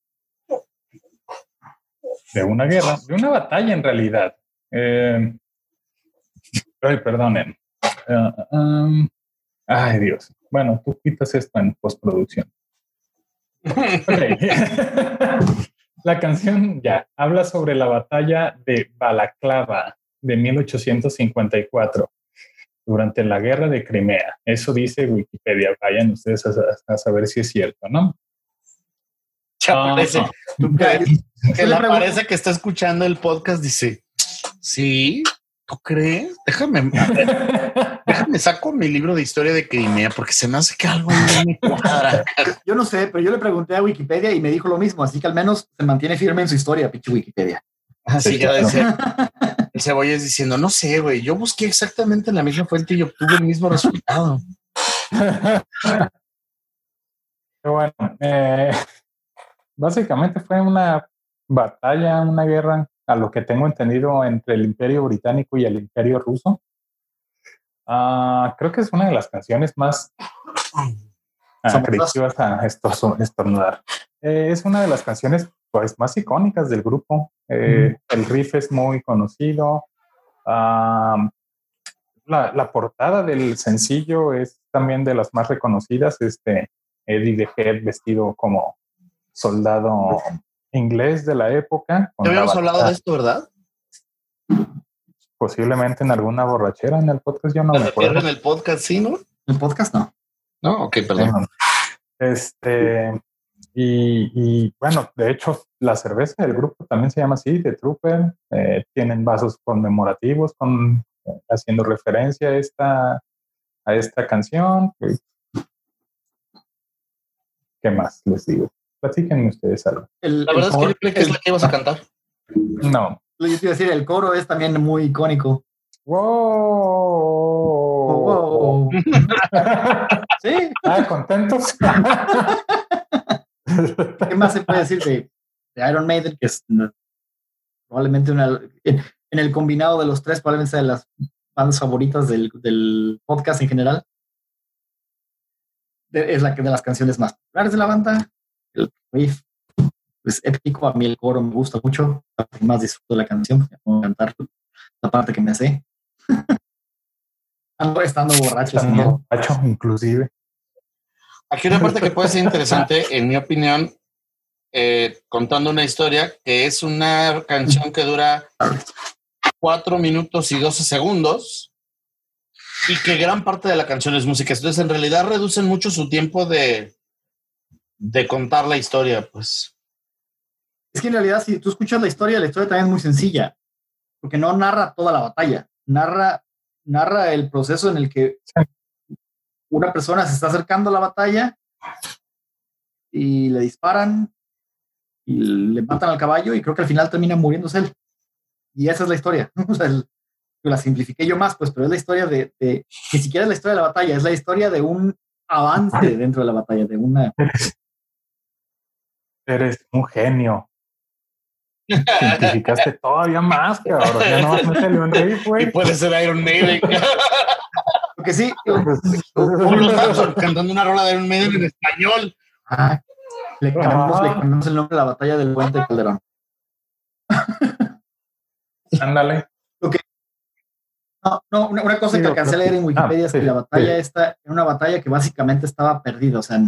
C: una guerra, de una batalla en realidad. Eh, ay, perdonen. Eh, um, ay, Dios. Bueno, tú quitas esto en postproducción. Ok. la canción ya habla sobre la batalla de Balaclava de 1854 durante la guerra de Crimea. Eso dice Wikipedia. Vayan ustedes a saber si es cierto, ¿no?
B: Ya parece,
A: Yo
B: que
A: le
B: la
A: pregunto-
B: parece que está escuchando el podcast. Dice, sí, ¿tú crees? Déjame, ver, déjame saco mi libro de historia de Crimea porque se me hace que algo no me cuadra.
A: Yo no sé, pero yo le pregunté a Wikipedia y me dijo lo mismo, así que al menos se mantiene firme en su historia, pinche Wikipedia.
B: Así
C: Sí,
B: que
C: claro.
B: decir, el cebolla es diciendo, no sé, güey, yo busqué exactamente en la misma fuente y obtuve el mismo resultado.
C: Pero bueno, eh, básicamente fue una batalla, una guerra, a lo que tengo entendido, entre el Imperio Británico y el Imperio Ruso. Ah, creo que es una de las canciones más ah, creí que ibas a esto- estornudar. Eh, es una de las canciones pues, más icónicas del grupo. Eh, El riff es muy conocido. Ah, la, la portada del sencillo es también de las más reconocidas. Este, Eddie the Head vestido como soldado inglés de la época.
B: Ya habíamos hablado de esto, ¿verdad?
C: Posiblemente en alguna borrachera en el podcast, yo no me acuerdo.
B: en el podcast, sí, ¿no?
A: El podcast no.
B: No, ok, perdón.
C: Este, y, y, bueno, de hecho, la cerveza del grupo también se llama así, The Trooper. Eh, tienen vasos conmemorativos con, eh, haciendo referencia a esta, a esta canción. ¿Qué más les digo? Platíquenme ustedes algo.
A: El,
B: La
A: el
B: verdad es que
A: coro-
B: yo que es la que ibas a cantar.
C: No.
A: Yo te iba a decir, el coro es también muy icónico.
C: ¡Wow!
A: Sí,
C: ah, contentos.
A: ¿qué más se puede decir de, de Iron Maiden? Que es una- probablemente una. En, en el combinado de los tres, probablemente sea de las bandas favoritas del, del podcast en general. De- es la que de las canciones más populares de la banda. El riff es épico. A mí el coro me gusta mucho. La parte que más disfruto de la canción. A cantar la parte que me sé. Ando estando borracho.
C: Estando borracho, inclusive.
B: Aquí una parte que puede ser interesante, en mi opinión, eh, contando una historia que es una canción que dura cuatro minutos y 12 segundos y que gran parte de la canción es música. Entonces, en realidad reducen mucho su tiempo de, de contar la historia, pues.
A: Es que en realidad, si tú escuchas la historia, la historia también es muy sencilla, porque no narra toda la batalla, narra, narra el proceso en el que una persona se está acercando a la batalla y le disparan y le matan al caballo y creo que al final termina muriéndose él. Y esa es la historia. O sea, el- la simplifiqué yo más, pues, pero es la historia de, de, ni siquiera es la historia de la batalla, es la historia de un avance dentro de la batalla, de una...
C: Eres un genio. Simplificaste todavía más, cabrón. Ya no vas a meterle un riff,
B: Y
C: güey.
B: puede ser Iron Maiden.
A: Porque sí,
B: o los Samson cantando una rola de Iron Maiden en español.
A: ah, le cambiamos,
C: Ah.
A: le cambiamos el nombre a la batalla del puente de Calderón.
C: Ándale.
A: No, no, una, una cosa
C: Sí,
A: que alcancé a leer en Wikipedia
C: ah,
A: es que
C: sí,
A: la batalla
C: sí.
A: esta era una batalla que básicamente estaba perdida. O sea,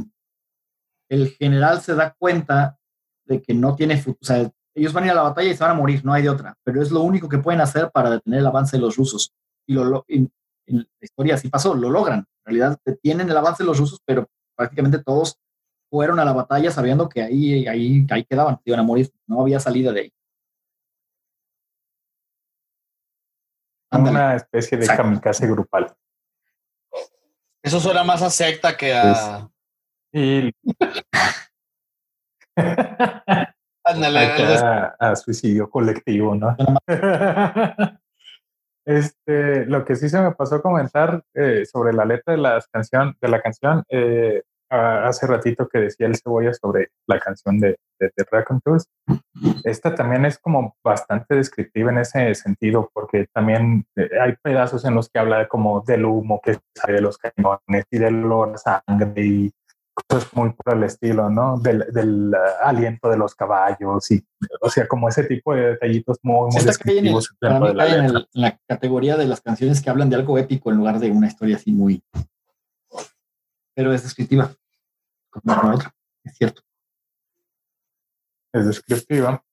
A: el general se da cuenta de que no tiene futuro. O sea, ellos van a ir a la batalla y se van a morir, no hay de otra. Pero es lo único que pueden hacer para detener el avance de los rusos. Y lo, lo- en, en la historia así pasó, lo logran. En realidad detienen el avance de los rusos, pero prácticamente todos fueron a la batalla sabiendo que ahí, ahí, ahí quedaban, iban a morir. No había salida de ahí. Ándale.
C: Una especie de
A: Exacto.
C: kamikaze grupal.
B: Eso suena más a secta que a.
C: Y acá a suicidio colectivo, ¿no? Este, lo que sí se me pasó a comentar eh, sobre la letra de las canción, de la canción, eh, ah, hace ratito que decía el cebolla sobre la canción de, de, de Raconteurs. Esta también es como bastante descriptiva en ese sentido, porque también eh, hay pedazos en los que habla como del humo que sale de los cañones y del olor a sangre y cosas muy por el estilo, ¿no? Del, del aliento de los caballos y, o sea, como ese tipo de detallitos muy, muy
A: Esta cae en, el-
C: descriptivos
A: para
C: dentro
A: mí
C: de la
A: cae en,
C: letra.
A: el- en la categoría de las canciones que hablan de algo épico en lugar de una historia así muy. Pero es descriptiva. Como la otra, es cierto.
C: es descriptiva.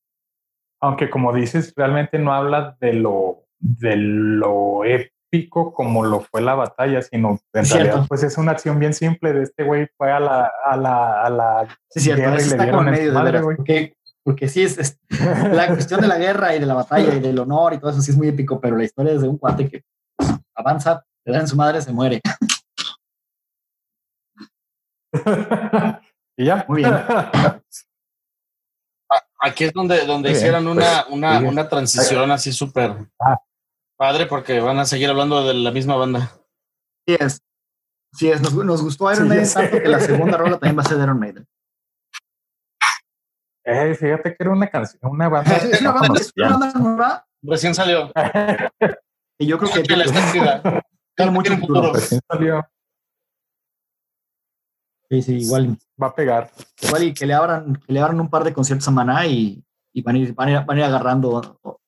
C: Aunque como dices, realmente no habla de lo, de lo épico como lo fue la batalla, sino en
A: Es
C: realidad
A: cierto.
C: pues es una acción bien simple de este güey fue a la, a la, a la
A: Sí, cierto.
C: guerra y le dieron
A: medio
C: madre, güey.
A: Porque, porque sí, es, es- la cuestión de la guerra y de la batalla y del honor y todo eso sí es muy épico, pero la historia es de un cuate que pues, avanza, le dan en su madre, se muere.
C: y ya.
A: Muy bien.
B: Aquí es donde, donde hicieron una,
C: pues,
B: una, una transición así súper
C: Ah.
B: Padre porque van a seguir hablando de la misma banda.
A: Sí es. Sí es. Nos, nos gustó Iron
C: Sí,
A: Maiden tanto que la segunda rola también va a ser de Iron Maiden.
C: Eh, fíjate que era una canción, una banda
A: Es una banda, es una banda nueva
B: Recién salió.
A: que yo creo que
B: Que la está chida.
A: tiene mucho futuro.
B: futuro.
C: Recién salió,
A: Sí, sí, igual,
C: va a pegar.
A: igual y que le abran, que le abran un par de conciertos a Maná y, y van, a ir, van, a ir, van a ir agarrando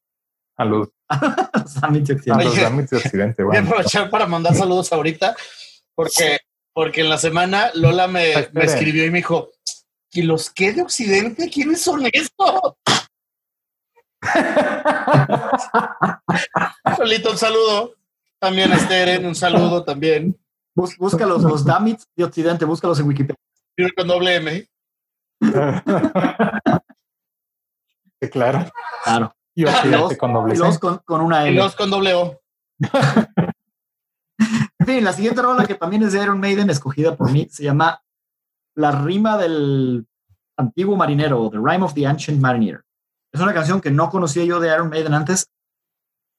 C: A los,
A: occidentales.
C: los
B: Oye.
C: Occidente,
B: Voy a
C: bueno.
B: aprovechar para mandar saludos ahorita porque, porque en la semana Lola me, escribió y me dijo, ¿y los qué de Occidente? ¿Quiénes son estos? Lolita, un saludo. También a Esteren, un saludo también.
A: Bus- busca los, los Damits de Occidente, búscalos en Wikipedia.
B: Con doble M.
C: Claro.
A: Claro.
C: Y Occidente con doble C.
A: los con, con una
B: Y
A: L.
B: los con doble O.
A: En fin, la siguiente rola que también es de Iron Maiden, escogida por mí, se llama La rima del antiguo marinero, The Rime of the Ancient Mariner. Es una canción que no conocía yo de Iron Maiden antes.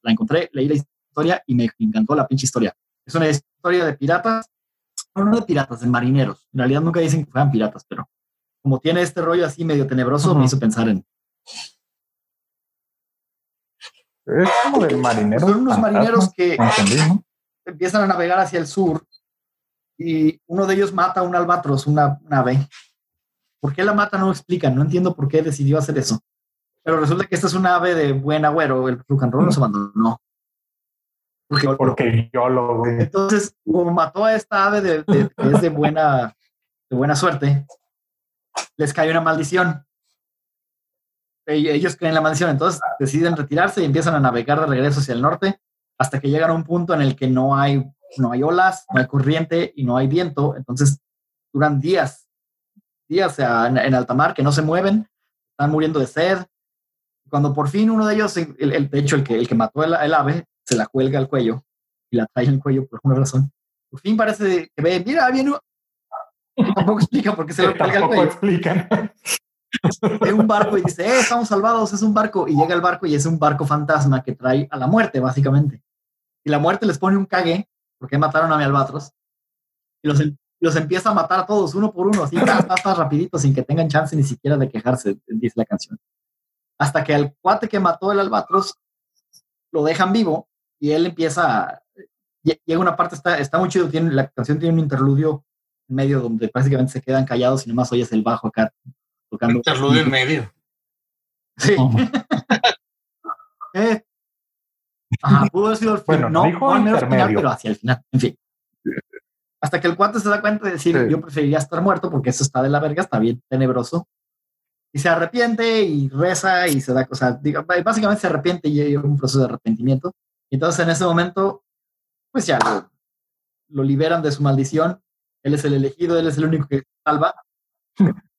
A: La encontré, leí la historia y me encantó la pinche historia. Es una historia de piratas, no, no de piratas, de marineros. En realidad nunca dicen que fueran piratas, pero como tiene este rollo así medio tenebroso, me hizo pensar en...
C: Es como del marinero.
A: Son unos marineros que empiezan a navegar hacia el sur y uno de ellos mata a un albatros, una, una ave. ¿Por qué la mata? No lo explican. No entiendo por qué decidió hacer eso. Pero resulta que esta es una ave de buen agüero. El rock and roll nos abandonó. Porque,
C: Porque yo lo güey.
A: entonces, como mató a esta ave de, es de buena, de buena suerte, les cae una maldición. Ellos creen la maldición, entonces deciden retirarse y empiezan a navegar de regreso hacia el norte hasta que llegan a un punto en el que no hay, no hay olas, no hay corriente y no hay viento. Entonces duran días, días en, en alta mar que no se mueven, están muriendo de sed. Cuando por fin uno de ellos, el, el- de hecho el que, el que mató el, el ave, se la cuelga al cuello y la trae en el cuello por alguna razón. Por fin parece que ve, mira, viene... un-". Tampoco explica por qué se lo cuelga al cuello.
C: explican.
A: Ve un barco y dice, eh, estamos salvados, es un barco. Y llega el barco y es un barco fantasma que trae a la muerte, básicamente. Y la muerte les pone un cague, porque mataron a mi albatros. Y los, los empieza a matar a todos, uno por uno, así, ta, ta, ta, rapidito, sin que tengan chance ni siquiera de quejarse, dice la canción. Hasta que al cuate que mató el albatros lo dejan vivo y él empieza a... lle- Llega una parte, está, está muy chido, tiene, la canción tiene un interludio medio donde básicamente se quedan callados y nomás oyes el bajo acá tocando.
B: Interludio en medio.
A: Sí. Eh, Ajá, pudo haber sido el final.
C: Bueno,
A: no,
C: dijo
A: no final, pero hacia el final. En fin. Hasta que el cuate se da cuenta de decir,
C: Sí.
A: yo preferiría estar muerto porque eso está de la verga, está bien tenebroso. Y se arrepiente y reza y se da, o sea, diga- básicamente se arrepiente y hay un proceso de arrepentimiento. Y entonces en ese momento, pues ya lo, lo liberan de su maldición. Él es el elegido, él es el único que salva.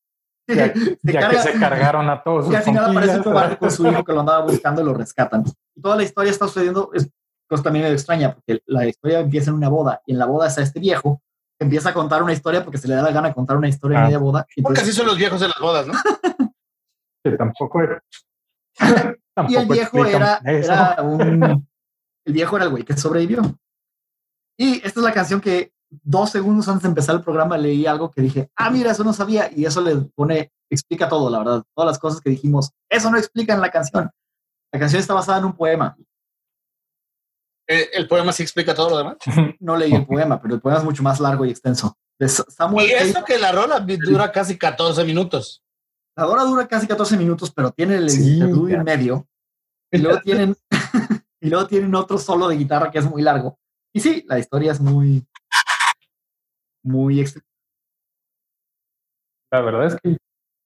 C: Ya,
A: Se
C: ya que
A: carga-
C: se cargaron a todos
A: al final aparece
C: conquillas.
A: barco con su hijo que lo andaba buscando y lo rescatan. Y toda la historia está sucediendo, es cosa también medio extraña, porque la historia empieza en una boda, y en la boda está este viejo que empieza a contar una historia porque se le da la gana contar una historia en
C: Ah.
A: media boda. Y,
B: Porque
A: entonces-
B: así son los viejos de las bodas, ¿no?
C: Que tampoco,
A: y el
C: tampoco
A: viejo era, era un... El viejo era el güey que sobrevivió. Y esta es la canción que dos segundos antes de empezar el programa leí algo que dije, ah, mira, eso no sabía. Y eso le pone, explica todo, la verdad. Todas las cosas que dijimos, eso no explica en la canción. La canción está basada en un poema.
B: Eh, el poema sí explica todo lo demás.
A: no leí el poema, pero el poema es mucho más largo y extenso. De Sa- Samuel
B: Y eso que la rola dura casi 14 minutos.
A: la hora dura casi 14 minutos, pero tiene el
C: Sí,
A: interludio
C: ya.
A: en medio. Y luego tienen y luego tienen otro solo de guitarra que es muy largo. Y sí, la historia es muy muy
C: La verdad es que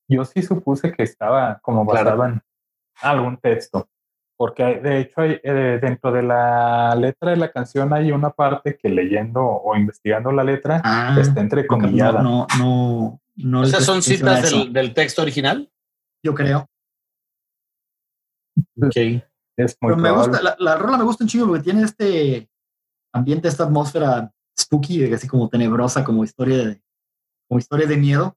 C: yo sí supuse que estaba como
B: Claro.
C: basado en algún texto, porque hay- de hecho hay, eh, dentro de la letra de la canción hay una parte que leyendo o investigando la letra
A: Ah,
C: está entrecomillada.
A: no, no, no, no
B: O sea, son citas del, del texto original.
A: yo creo.
B: Ok.
C: Es muy
A: Pero me
C: probable.
A: gusta, la, la rola me gusta un chingo porque tiene este ambiente, esta atmósfera spooky, así como tenebrosa, como historia de, como historia de miedo.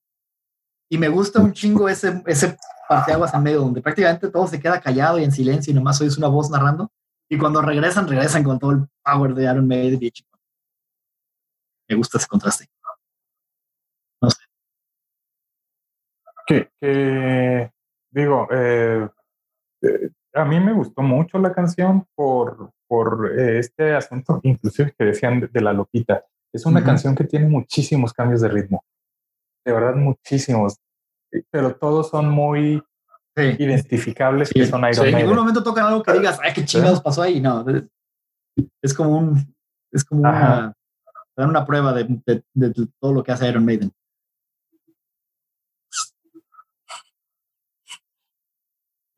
A: Y me gusta un chingo ese, ese parteaguas en medio, donde prácticamente todo se queda callado y en silencio y nomás oyes una voz narrando. Y cuando regresan, regresan con todo el power de Iron Maiden. Me gusta ese contraste.
C: que, que, digo, eh, eh, a mí me gustó mucho la canción por, por eh, este asunto, inclusive que decían de, de la loquita. Es una canción que tiene muchísimos cambios de ritmo, de verdad muchísimos, pero todos son muy
A: Sí.
C: identificables que
A: Sí,
C: son Iron
B: sí.
A: En ningún momento tocan algo que digas, ay, qué chingados pasó ahí. No, es, como un, es como una,
C: Ajá.
A: dan una prueba de, de- de todo lo que hace Iron Maiden.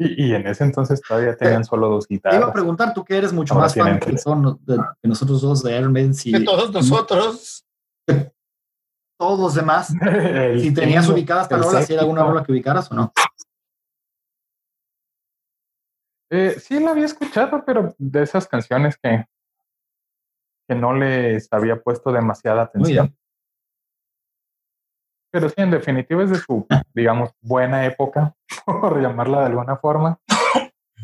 C: Y, y en ese entonces todavía tenían solo dos
A: Te iba a
C: guitarras.
A: preguntar, tú que eres mucho
C: Ahora
A: más fan que, son de, que nosotros dos de Iron Maiden, si
B: De todos nosotros.
A: todos los demás,
C: El
A: si tenías
C: el
A: rola, si era alguna rola que ubicaras o no.
C: Eh, sí, la había escuchado, pero de esas canciones que, que no les había puesto demasiada
A: Muy
C: atención. Pero sí, en definitiva es de su, digamos, buena época, por llamarla de alguna forma.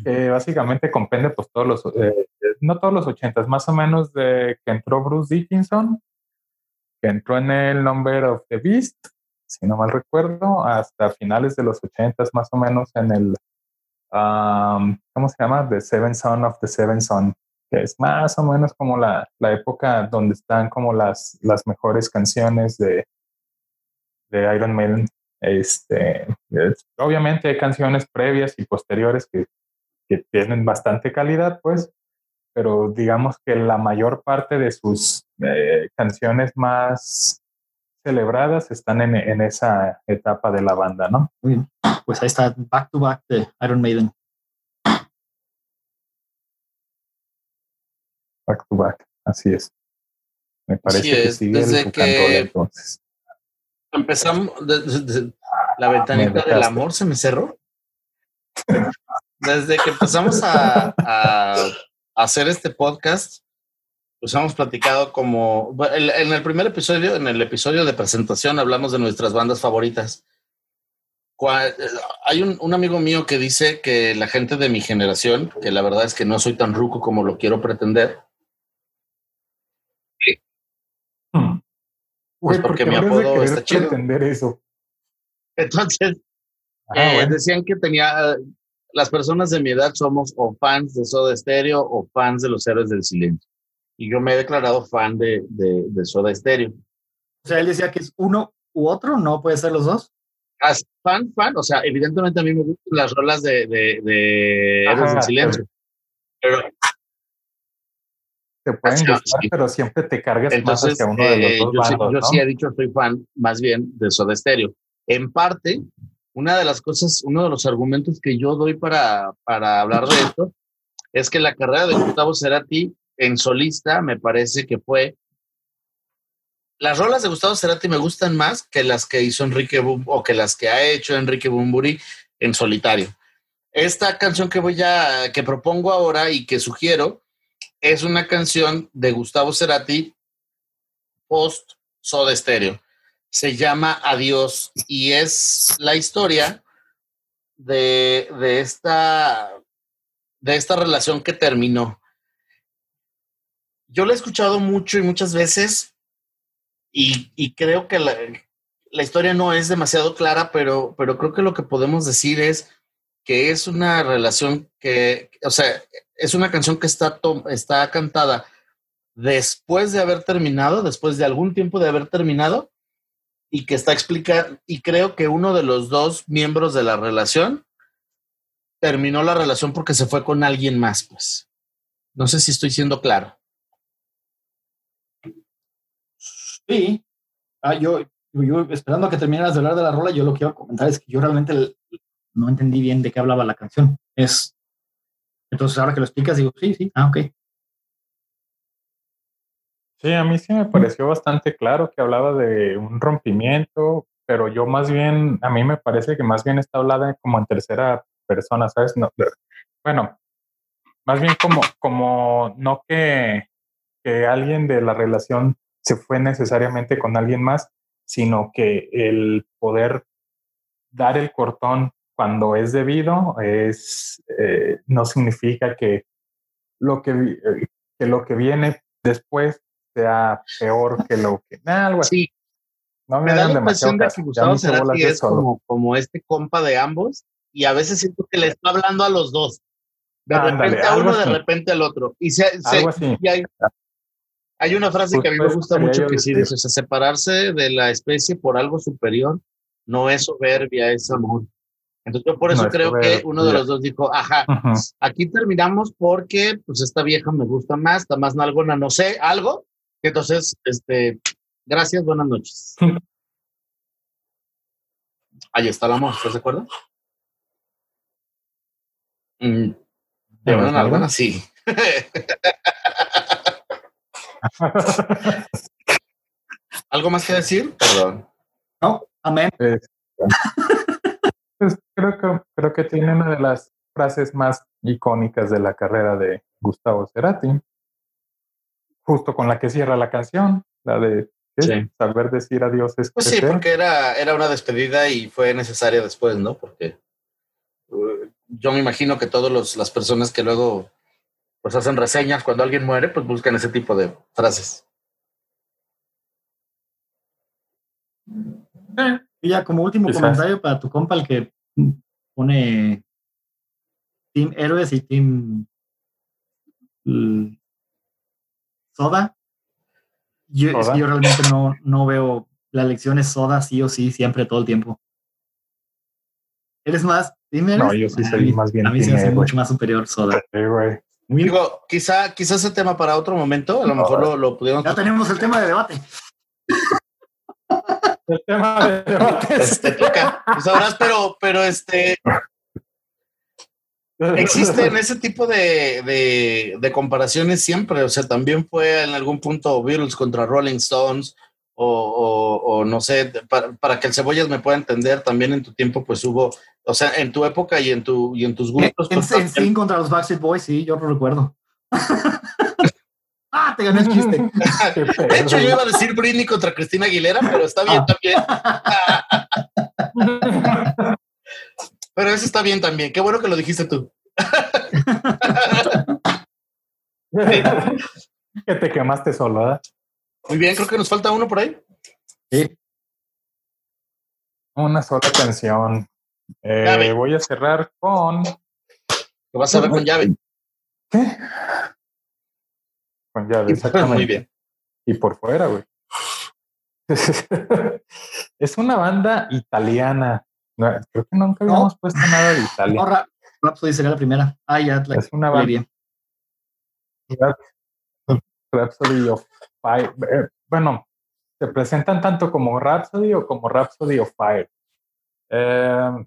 C: que básicamente comprende pues todos los, eh, no todos los ochentas, más o menos de que entró Bruce Dickinson, que entró en el Number of the Beast, si no mal recuerdo, hasta finales de los ochentas, más o menos en el, um, ¿cómo se llama? The Seven Son of the Seven Son, que es más o menos como la, la época donde están como las, las mejores canciones de, de Iron Maiden. Este, es- obviamente hay canciones previas y posteriores que, que tienen bastante calidad, pues, pero digamos que la mayor parte de sus eh, canciones más celebradas están en, en esa etapa de la banda, ¿no?
A: Muy bien. Pues ahí está, back to back de Iron Maiden.
C: Back to back, así es. Me parece que sigue
B: desde
C: el
B: que-
C: entonces.
B: Empezamos. de- de- de- la ventanita del amor se me cerró. desde que empezamos a, a hacer este podcast, pues hemos platicado como en el primer episodio, en el episodio de presentación, hablamos de nuestras bandas favoritas. Cua- Hay un, un amigo mío que dice que la gente de mi generación, que la verdad es que no soy tan ruco como lo quiero pretender, Pues porque
C: ¿por
B: mi apodo está chido.
C: pretender eso.
B: entonces
C: Ah,
B: eh,
C: bueno.
B: decían que tenía, las personas de mi edad somos o fans de Soda Stereo o fans de los Héroes del Silencio. Y yo me he declarado fan de, de, de Soda Stereo.
A: O sea, él decía que es uno u otro, no puede ser los dos.
B: As- fan, fan, o sea, evidentemente a mí me gustan las rolas de, de, de Héroes del Silencio. Pero
C: Te pueden gustar,
B: sí.
C: pero siempre te cargas más
B: entonces
C: hacia uno de los
B: eh,
C: dos
B: yo, sí,
C: bandos,
B: yo
C: ¿no?
B: sí he dicho soy fan más bien de Soda Stereo. En parte, una de las cosas, uno de los argumentos que yo doy para, para hablar de esto es que la carrera de Gustavo Cerati en solista me parece que fue las rolas de Gustavo Cerati me gustan más que las que hizo Enrique Bum o que las que ha hecho Enrique Bumburi en solitario. Esta canción que voy a que propongo ahora y que sugiero es una canción de Gustavo Cerati post Soda Stereo. Se llama Adiós y es la historia de, de esta de esta relación que terminó. Yo la he escuchado mucho y muchas veces y, y creo que la, la historia no es demasiado clara, pero, pero creo que lo que podemos decir es que es una relación que, o sea, es una canción que está, está cantada después de haber terminado, después de algún tiempo de haber terminado, y que está explicando, y creo que uno de los dos miembros de la relación terminó la relación porque se fue con alguien más, pues. No sé si estoy siendo claro.
A: Sí. Ah, yo, esperando a que terminaras de hablar de la rola, yo lo que iba comentar es que yo realmente no entendí bien de qué hablaba la canción. Es. Entonces, ahora que lo explicas, digo, sí, sí, ah, ok.
C: Sí, a mí sí me pareció bastante claro que hablaba de un rompimiento, pero yo más bien, a mí me parece que más bien está hablada como en tercera persona, ¿sabes? No, bueno, más bien como, como no que, que alguien de la relación se fue necesariamente con alguien más, sino que el poder dar el cortón cuando es debido es eh, no significa que lo que, eh, que lo que viene después sea peor que lo que algo así.
B: Sí,
C: No me
B: me da la impresión de que Gustavo Cerati es como, como este compa de ambos y a veces siento que le está hablando a los dos. De repente a uno, de repente al otro. Y, se, se-
C: Algo así.
B: y hay, hay una frase que a mí me gusta mucho que sí dice, o sea, separarse de la especie por algo superior no es soberbia, es amor. Entonces yo por eso
C: No
B: creo que uno de los dos dijo, ajá, aquí terminamos porque pues esta vieja me gusta más, está más nalgona, no sé, algo. Entonces, este, gracias, buenas noches. Ahí está el amor, ¿estás de acuerdo? Mm, de
C: ¿De
B: una nalgona, sí. ¿Algo más que decir? Perdón.
A: No, amén.
C: Es- pues creo que, creo que tiene una de las frases más icónicas de la carrera de Gustavo Cerati, justo con la que cierra la canción, la de.
B: Sí.
C: saber decir adiós es
B: Pues sí, porque era, era una despedida y fue necesaria después, ¿no? Porque uh, yo me imagino que todas las personas que luego pues hacen reseñas cuando alguien muere, pues buscan ese tipo de frases.
A: Y ya como último
C: Quizás.
A: comentario para tu compa, el que pone Team Héroes y Team mm, Soda. Yo, es que
C: Soda.
A: yo realmente no, no veo la elección es Soda sí o sí, siempre, todo el tiempo. ¿Eres más Héroes?
C: No, yo sí
A: A
C: soy más bien
A: A mí se me hace mucho más superior Soda. Muy-
B: Digo, quizá, quizá ese tema para otro momento, a lo mejor lo, lo pudiéramos
A: ya tenemos el tema de debate.
C: El tema de debates.
B: este, toca. Pues sabrás, pero, pero este, existen ese tipo de, de, de comparaciones siempre. O sea, también fue en algún punto Beatles contra Rolling Stones o, o- o no sé, para, para que el cebollas me pueda entender, también en tu tiempo, pues hubo, o sea, en tu época y en tu y en tus
A: En,
B: gustos.
A: en,
B: pues,
A: en Sin contra los Backstreet Boys, sí, yo lo recuerdo. ah, te gané el chiste.
B: De hecho, yo iba a decir Britney contra Cristina Aguilera, pero está bien
A: Ah.
B: también. Pero eso está bien también. Qué bueno que lo dijiste tú.
C: que te quemaste solo, ¿verdad?
B: Muy bien, creo que nos falta uno por ahí.
A: Sí.
C: Una sola canción. Eh, voy a cerrar con.
B: Que vas a ver con llave.
C: ¿Qué? Con llave, exactamente.
B: Muy bien.
C: Y por fuera, güey. es una banda italiana. No, creo que nunca
A: No.
C: habíamos puesto nada de Italia.
A: Ahora, Rhapsody sería la primera. Ah, ya, la
C: es una banda
A: bien.
C: Rhapsody of Fire. Eh, Bueno, se presentan tanto como Rhapsody o como Rhapsody of Fire. Eh,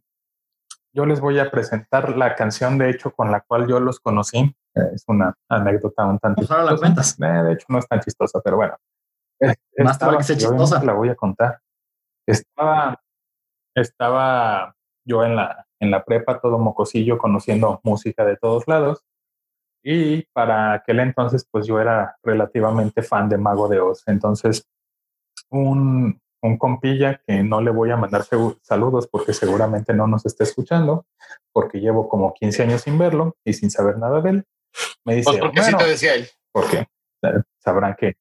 C: yo les voy a presentar la canción, de hecho, con la cual yo los conocí. Eh, es una anécdota un tanto.
A: Pues ahora la cuentas.
C: Eh, de hecho, no es tan chistosa, pero bueno.
A: Más vale que sea chistosa.
C: La voy a contar. Estaba, estaba yo en la, en la prepa, todo mocosillo, conociendo música de todos lados. Y para aquel entonces, pues yo era relativamente fan de Mago de Oz. Entonces, un, un compilla que no le voy a mandar saludos porque seguramente no nos está escuchando, porque llevo como 15 años sin verlo y sin saber nada de él, me dice,
B: Pues porque sí
C: "Homero",
B: te decía él.
C: porque eh, sabrán que,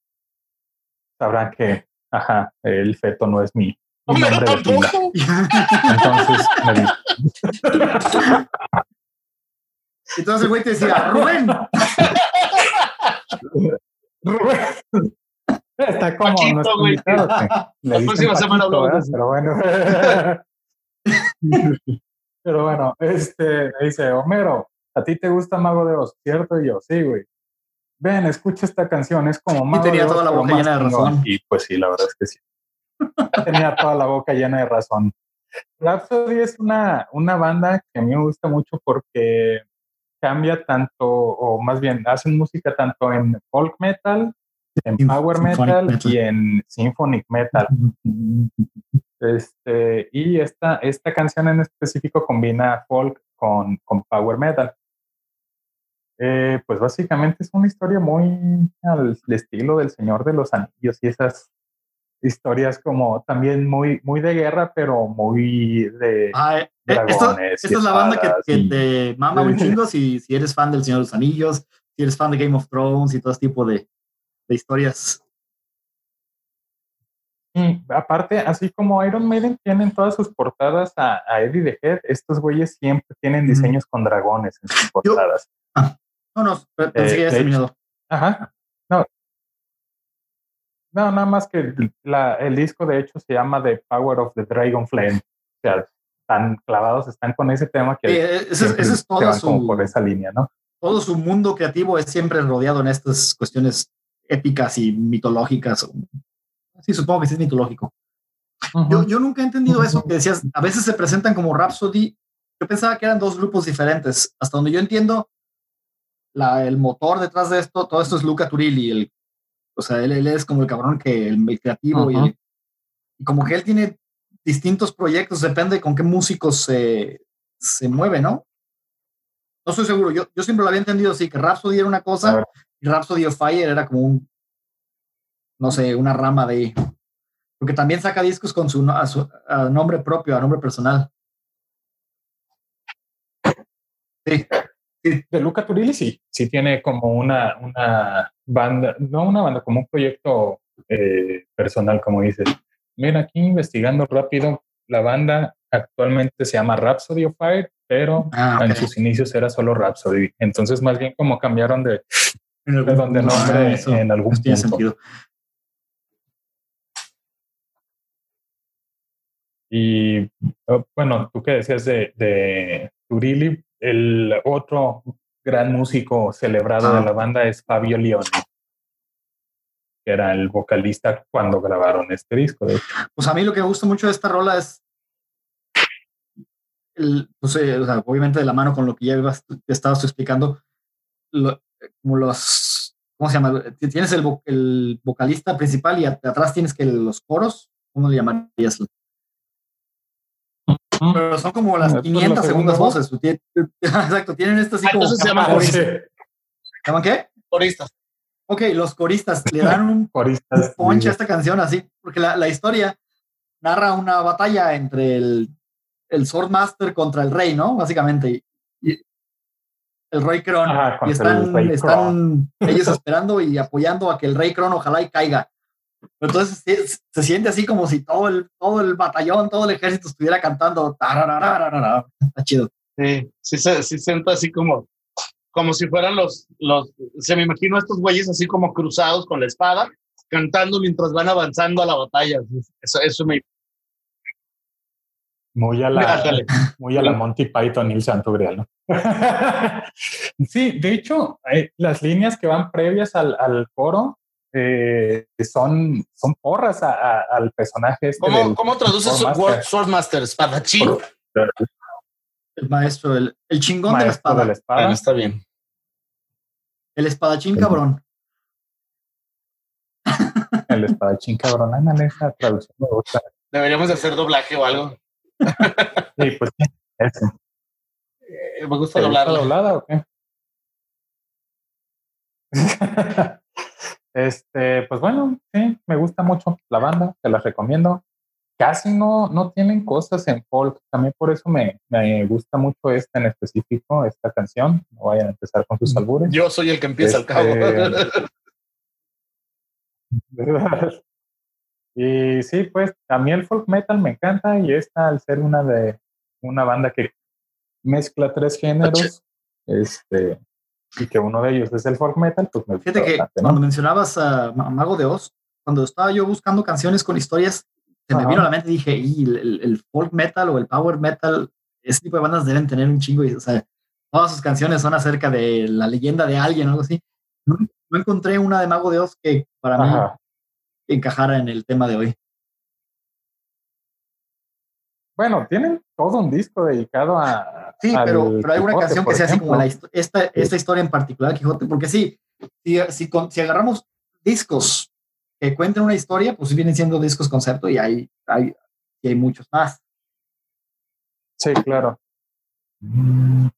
C: sabrán que, ajá, el feto no es mi, nombre de pila. Entonces me dice,
A: Entonces el güey te decía, Rubén,
C: Rubén. Está como
B: Paquito,
C: nuestro
B: güey.
C: invitado, que le
B: La próxima semana
C: Paquito,
B: hablamos de
C: ¿verdad? Pero bueno. Pero bueno, este me dice, Homero, a ti te gusta Mago de Oz, ¿cierto? Y yo, sí, güey. Ven, escucha esta canción, es como Mago
A: tenía
C: de Oz,
A: toda la boca llena de
C: chingón".
A: razón.
C: Y pues sí, la verdad es que sí. tenía toda la boca llena de razón. Rhapsody es una, una banda que a mí me gusta mucho porque cambia tanto, o más bien, hacen música tanto en folk metal, en power
A: symphonic
C: metal,
A: metal.
C: y en symphonic metal. Este, y esta, esta canción en específico combina folk con, con power metal. Eh, pues básicamente es una historia muy al estilo del Señor de los Anillos y esas historias como también muy, muy de guerra, pero muy de...
A: Ah, eh, eh, esto-
C: Dragones
A: esta es la banda que, que
C: y-
A: te mama un chingo si, si eres fan del Señor de los Anillos, si eres fan de Game of Thrones y todo ese tipo de, de historias.
C: Y aparte, así como Iron Maiden tienen todas sus portadas a, a Eddie the Head, estos güeyes siempre tienen diseños con dragones en sus portadas.
A: No, no, pe- pensé
C: Eh,
A: que ya terminado.
C: Ajá. No. No, nada más que la- el disco de hecho se llama The Power of the Dragon Flame. O sea, tan clavados están con ese tema que
A: Sí, ese, es- ese todo su,
C: por esa línea, ¿no?
A: todo su mundo creativo es siempre rodeado en estas cuestiones épicas y mitológicas. Sí, supongo que sí es mitológico. Yo, yo nunca he entendido eso que decías, a veces se presentan como Rhapsody. Yo pensaba que eran dos grupos diferentes. Hasta donde yo entiendo, la, el motor detrás de esto, todo esto es Luca Turilli. El, o sea, él, él es como el cabrón que el, el creativo y,
C: Ujú.
A: el- y como que él tiene distintos proyectos, depende con qué músicos se, se mueve, ¿no? No estoy seguro. Yo, yo siempre lo había entendido así, que Rhapsody era una cosa. Y Rhapsody of Fire era como un, no sé, una rama de... Porque también saca discos con su, a su a nombre propio, a nombre personal. Sí,
C: De Luca Turilli sí, sí tiene como una, una banda, no una banda, como un proyecto eh, personal, como dices. Mira, aquí investigando rápido, la banda actualmente se llama Rhapsody of Fire, pero
A: Ah,
C: en sus inicios era solo Rhapsody. Entonces, más bien como cambiaron de,
A: En algún
C: donde
A: punto,
C: nombre
A: ah,
C: en algún
A: tiene
C: punto.
A: sentido.
C: Y eh, bueno, tú que decías de, de Turilli, el otro gran músico celebrado
A: Ah.
C: de la banda es Fabio Leone, que era el vocalista cuando grabaron este disco. De hecho.
A: Pues a mí lo que me gusta mucho de esta rola es, el, pues, eh, o sea, obviamente de la mano con lo que ya ibas- te estabas explicando, lo- como los ¿cómo se llama? Tienes el, vo- el vocalista principal y at- atrás tienes que los coros, ¿cómo le llamarías? Pero son como las
C: Eh, pues,
A: 500
C: la
A: segundas
C: voz.
A: voces. Exacto, tienen esto así
B: Ah,
A: como...
B: entonces se llama coristas.
A: ¿Se llaman qué?
B: Coristas.
A: Ok, los coristas le dan un
C: coristas.
A: ponche a esta canción así, porque la, la historia narra una batalla entre el, el Swordmaster contra el rey, ¿no? Básicamente. El rey Kron.
C: Ajá,
A: y están,
C: el rey
A: están ellos esperando y apoyando a que el rey Kron ojalá y caiga. Pero entonces se, se siente así como si todo el, todo el batallón, todo el ejército estuviera cantando. Está chido.
B: Sí, sí se, sí siento así como, como si fueran los, los, se me imagino estos güeyes así como cruzados con la espada, cantando mientras van avanzando a la batalla. Eso, eso me...
C: Muy a la, muy a la Monty Python y el Santo Grial, ¿no? sí, de hecho, eh, las líneas que van previas al, al coro eh, son, son porras a- a- al personaje. Este
B: ¿Cómo,
C: del-
B: cómo traduces
C: Swordmaster.
B: Word Swordmaster? Espadachín.
A: El maestro, el, el chingón de la
C: maestro
A: espada.
C: de la espada.
B: Bueno, está bien.
A: El espadachín cabrón.
C: El espadachín cabrón. Ándale, esa traducción me gusta.
B: Deberíamos de hacer doblaje o algo.
C: Sí, pues sí, eso.
B: Eh, me gusta
C: ¿Te gusta doblada o qué? este, pues bueno, sí, me gusta mucho la banda, te la recomiendo. Casi no, no tienen cosas en folk, también por eso me, me gusta mucho esta en específico, esta canción. No vayan a empezar con sus albures.
B: Yo soy el que empieza al cabo.
C: Y sí, pues a mí el folk metal me encanta y esta al ser una de una banda que mezcla tres géneros, este y que uno de ellos es el folk metal, pues me
A: Fíjate que
C: bastante, ¿no?
A: cuando mencionabas a Ma- Mago de Oz, cuando estaba yo buscando canciones con historias, se me vino a la mente y dije, y el, el- el folk metal o el power metal, ese tipo de bandas deben tener un chingo, y, o sea, todas sus canciones son acerca de la leyenda de alguien o algo así. No, no encontré una de Mago de Oz que para mí
C: Ajá.
A: Encajara en el tema de hoy.
C: Bueno, tienen todo un disco dedicado a.
A: Sí, pero, pero hay una canción que sea así como la, esta, esta historia en particular, Quijote, porque sí, si, si, con- si agarramos discos que cuenten una historia, pues vienen siendo discos concepto y hay, hay, y hay muchos más.
C: Sí, claro.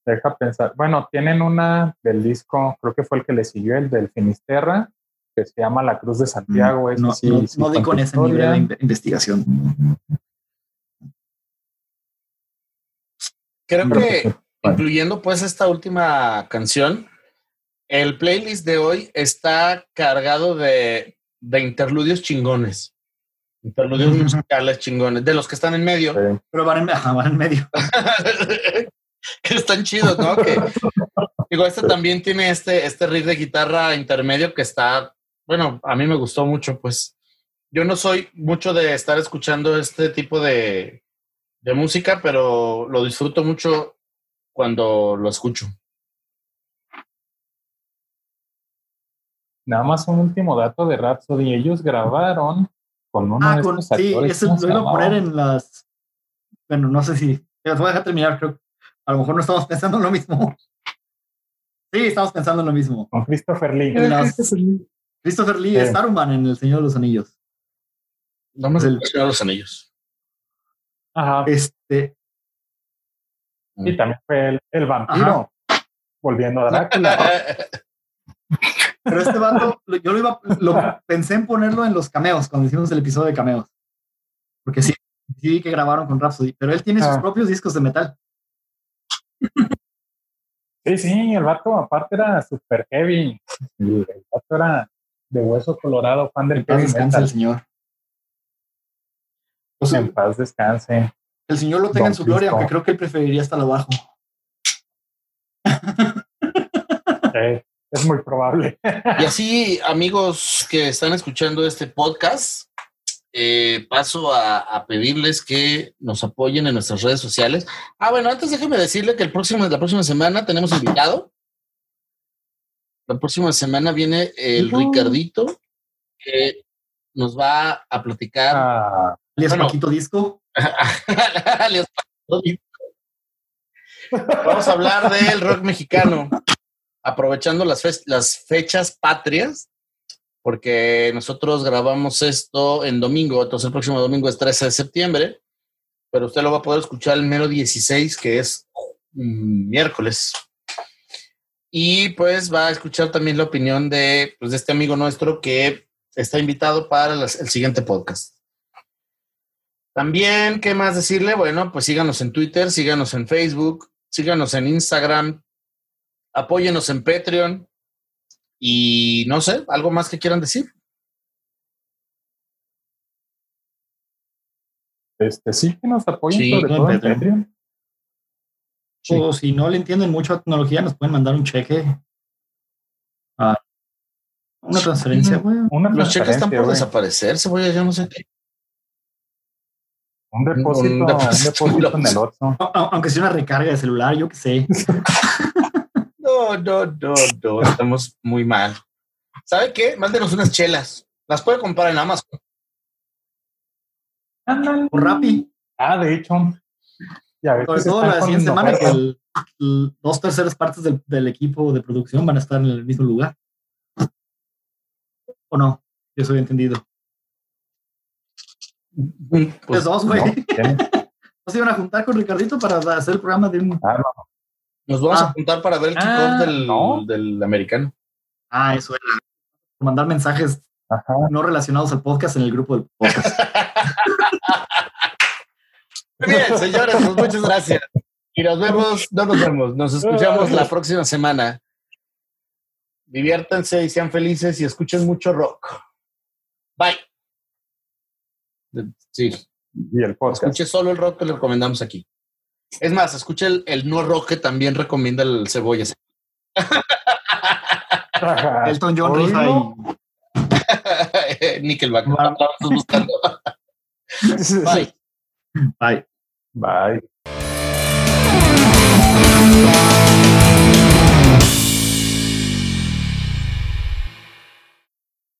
C: Deja pensar. Bueno, tienen una del disco, creo que fue el que le siguió, el del Finisterra, que se llama La Cruz de Santiago. ese
A: no,
C: sí-
A: no,
C: sí
A: no di con ese nivel de inve- investigación.
B: Creo que incluyendo pues esta última canción, el playlist de hoy está cargado de, de interludios chingones. Interludios musicales chingones, de los que están en medio.
C: Sí.
A: Pero van en, ajá, van en medio.
B: que están chidos, ¿no? Que, digo, este también tiene este, este riff de guitarra intermedio que está, bueno, a mí me gustó mucho, pues. Yo no soy mucho de estar escuchando este tipo de, de música, pero lo disfruto mucho cuando lo escucho.
C: Nada más un último dato de Rhapsody. Ellos grabaron con uno
A: Ah,
C: de
A: con-
C: estos
A: sí,
C: actores.
A: eso
C: ¿cómo
A: lo iba a poner en las. Bueno, no sé si. Los voy a dejar terminar, creo. A lo mejor no estamos pensando en lo mismo. Sí, estamos pensando en lo mismo.
C: Con Christopher Lee.
A: Las- Christopher Lee
C: Sí.
A: es Saruman en El Señor de los Anillos.
B: No me
A: el-
B: impresionan los anillos.
C: Ajá.
A: Este,
C: Y también fue el, el vampiro. Volviendo a Drácula.
A: pero este vato, lo- yo lo iba, lo pensé en ponerlo en los cameos cuando hicimos el episodio de cameos. Porque sí, sí que grabaron con Rhapsody, pero él tiene sus
C: Ah.
A: propios discos de metal.
C: Sí, sí, el vato aparte era super heavy. El vato era de hueso colorado, fan del
A: En paz descanse el señor. O sea,
C: En paz descanse.
A: el señor lo tenga en su gloria, aunque creo que él preferiría estar abajo.
C: Eh, es muy probable.
B: Y así, amigos que están escuchando este podcast, eh, paso a, a pedirles que nos apoyen en nuestras redes sociales. Ah, bueno, antes déjeme decirle que el próximo, la próxima semana tenemos invitado. La próxima semana viene el. Ricardito, que nos va a platicar.
C: Ah,
A: Alias
B: Bueno.
A: Paquito Disco.
B: Alias Vamos a hablar del rock mexicano. aprovechando las, fe- las fechas patrias, porque nosotros grabamos esto en domingo, entonces el próximo domingo es 13 de septiembre, pero usted lo va a poder escuchar el mero 16, que es miércoles. Y pues va a escuchar también la opinión de, pues, de este amigo nuestro que está invitado para las- el siguiente podcast. También, ¿qué más decirle? Bueno, pues síganos en Twitter, síganos en Facebook, síganos en Instagram, apóyenos en Patreon y no sé, algo más que quieran decir.
C: Este, sí, que nos apoyen
B: Sí,
C: sobre
A: no,
C: todo en
A: Patreon.
C: Patreon. Sí.
A: O si no le entienden mucho a tecnología, nos pueden mandar un cheque. Ah, una transferencia, güey.
C: Una
B: Los cheques están por
C: güey.
B: desaparecer, cebolla, yo no sé qué.
C: Un depósito,
B: Un
C: un
B: depósito.
C: en el
A: a- Aunque sea una recarga de celular, yo qué sé.
B: No, no, no, no, estamos muy mal. ¿Sabe qué? Mándenos unas chelas. Las puede comprar en Amazon.
C: Ándale.
A: Por Rappi.
C: Ah, de hecho. Ya ves
A: Sobre todo la siguiente semana que
C: ofertas.
A: el- el- dos terceras partes del, del equipo de producción van a estar en el mismo lugar. ¿O no? Yo soy entendido.
B: Pues,
A: Pues dos, güey.
C: No, ¿quién?
A: ¿No se iban a juntar con Ricardito para hacer el programa de un...
C: Ah, no.
B: nos vamos a
A: Ah.
B: juntar para ver el
C: Ah,
B: kickoff del,
C: no.
B: del americano.
A: Ah, eso era. Mandar mensajes
C: Ajá.
A: no relacionados al podcast en el grupo del podcast.
B: Muy bien, señores, pues muchas gracias. Y nos vemos, no nos vemos, nos escuchamos la próxima semana. Diviértanse y sean felices y escuchen mucho rock. Bye. Sí,
C: Y el podcast.
B: escuche solo el rock que le recomendamos aquí. Es más, escuche el, el no rock que también recomienda el cebollas.
A: Elton John rifa y...
B: Nickelback. Bye.
A: Bye.
C: Bye.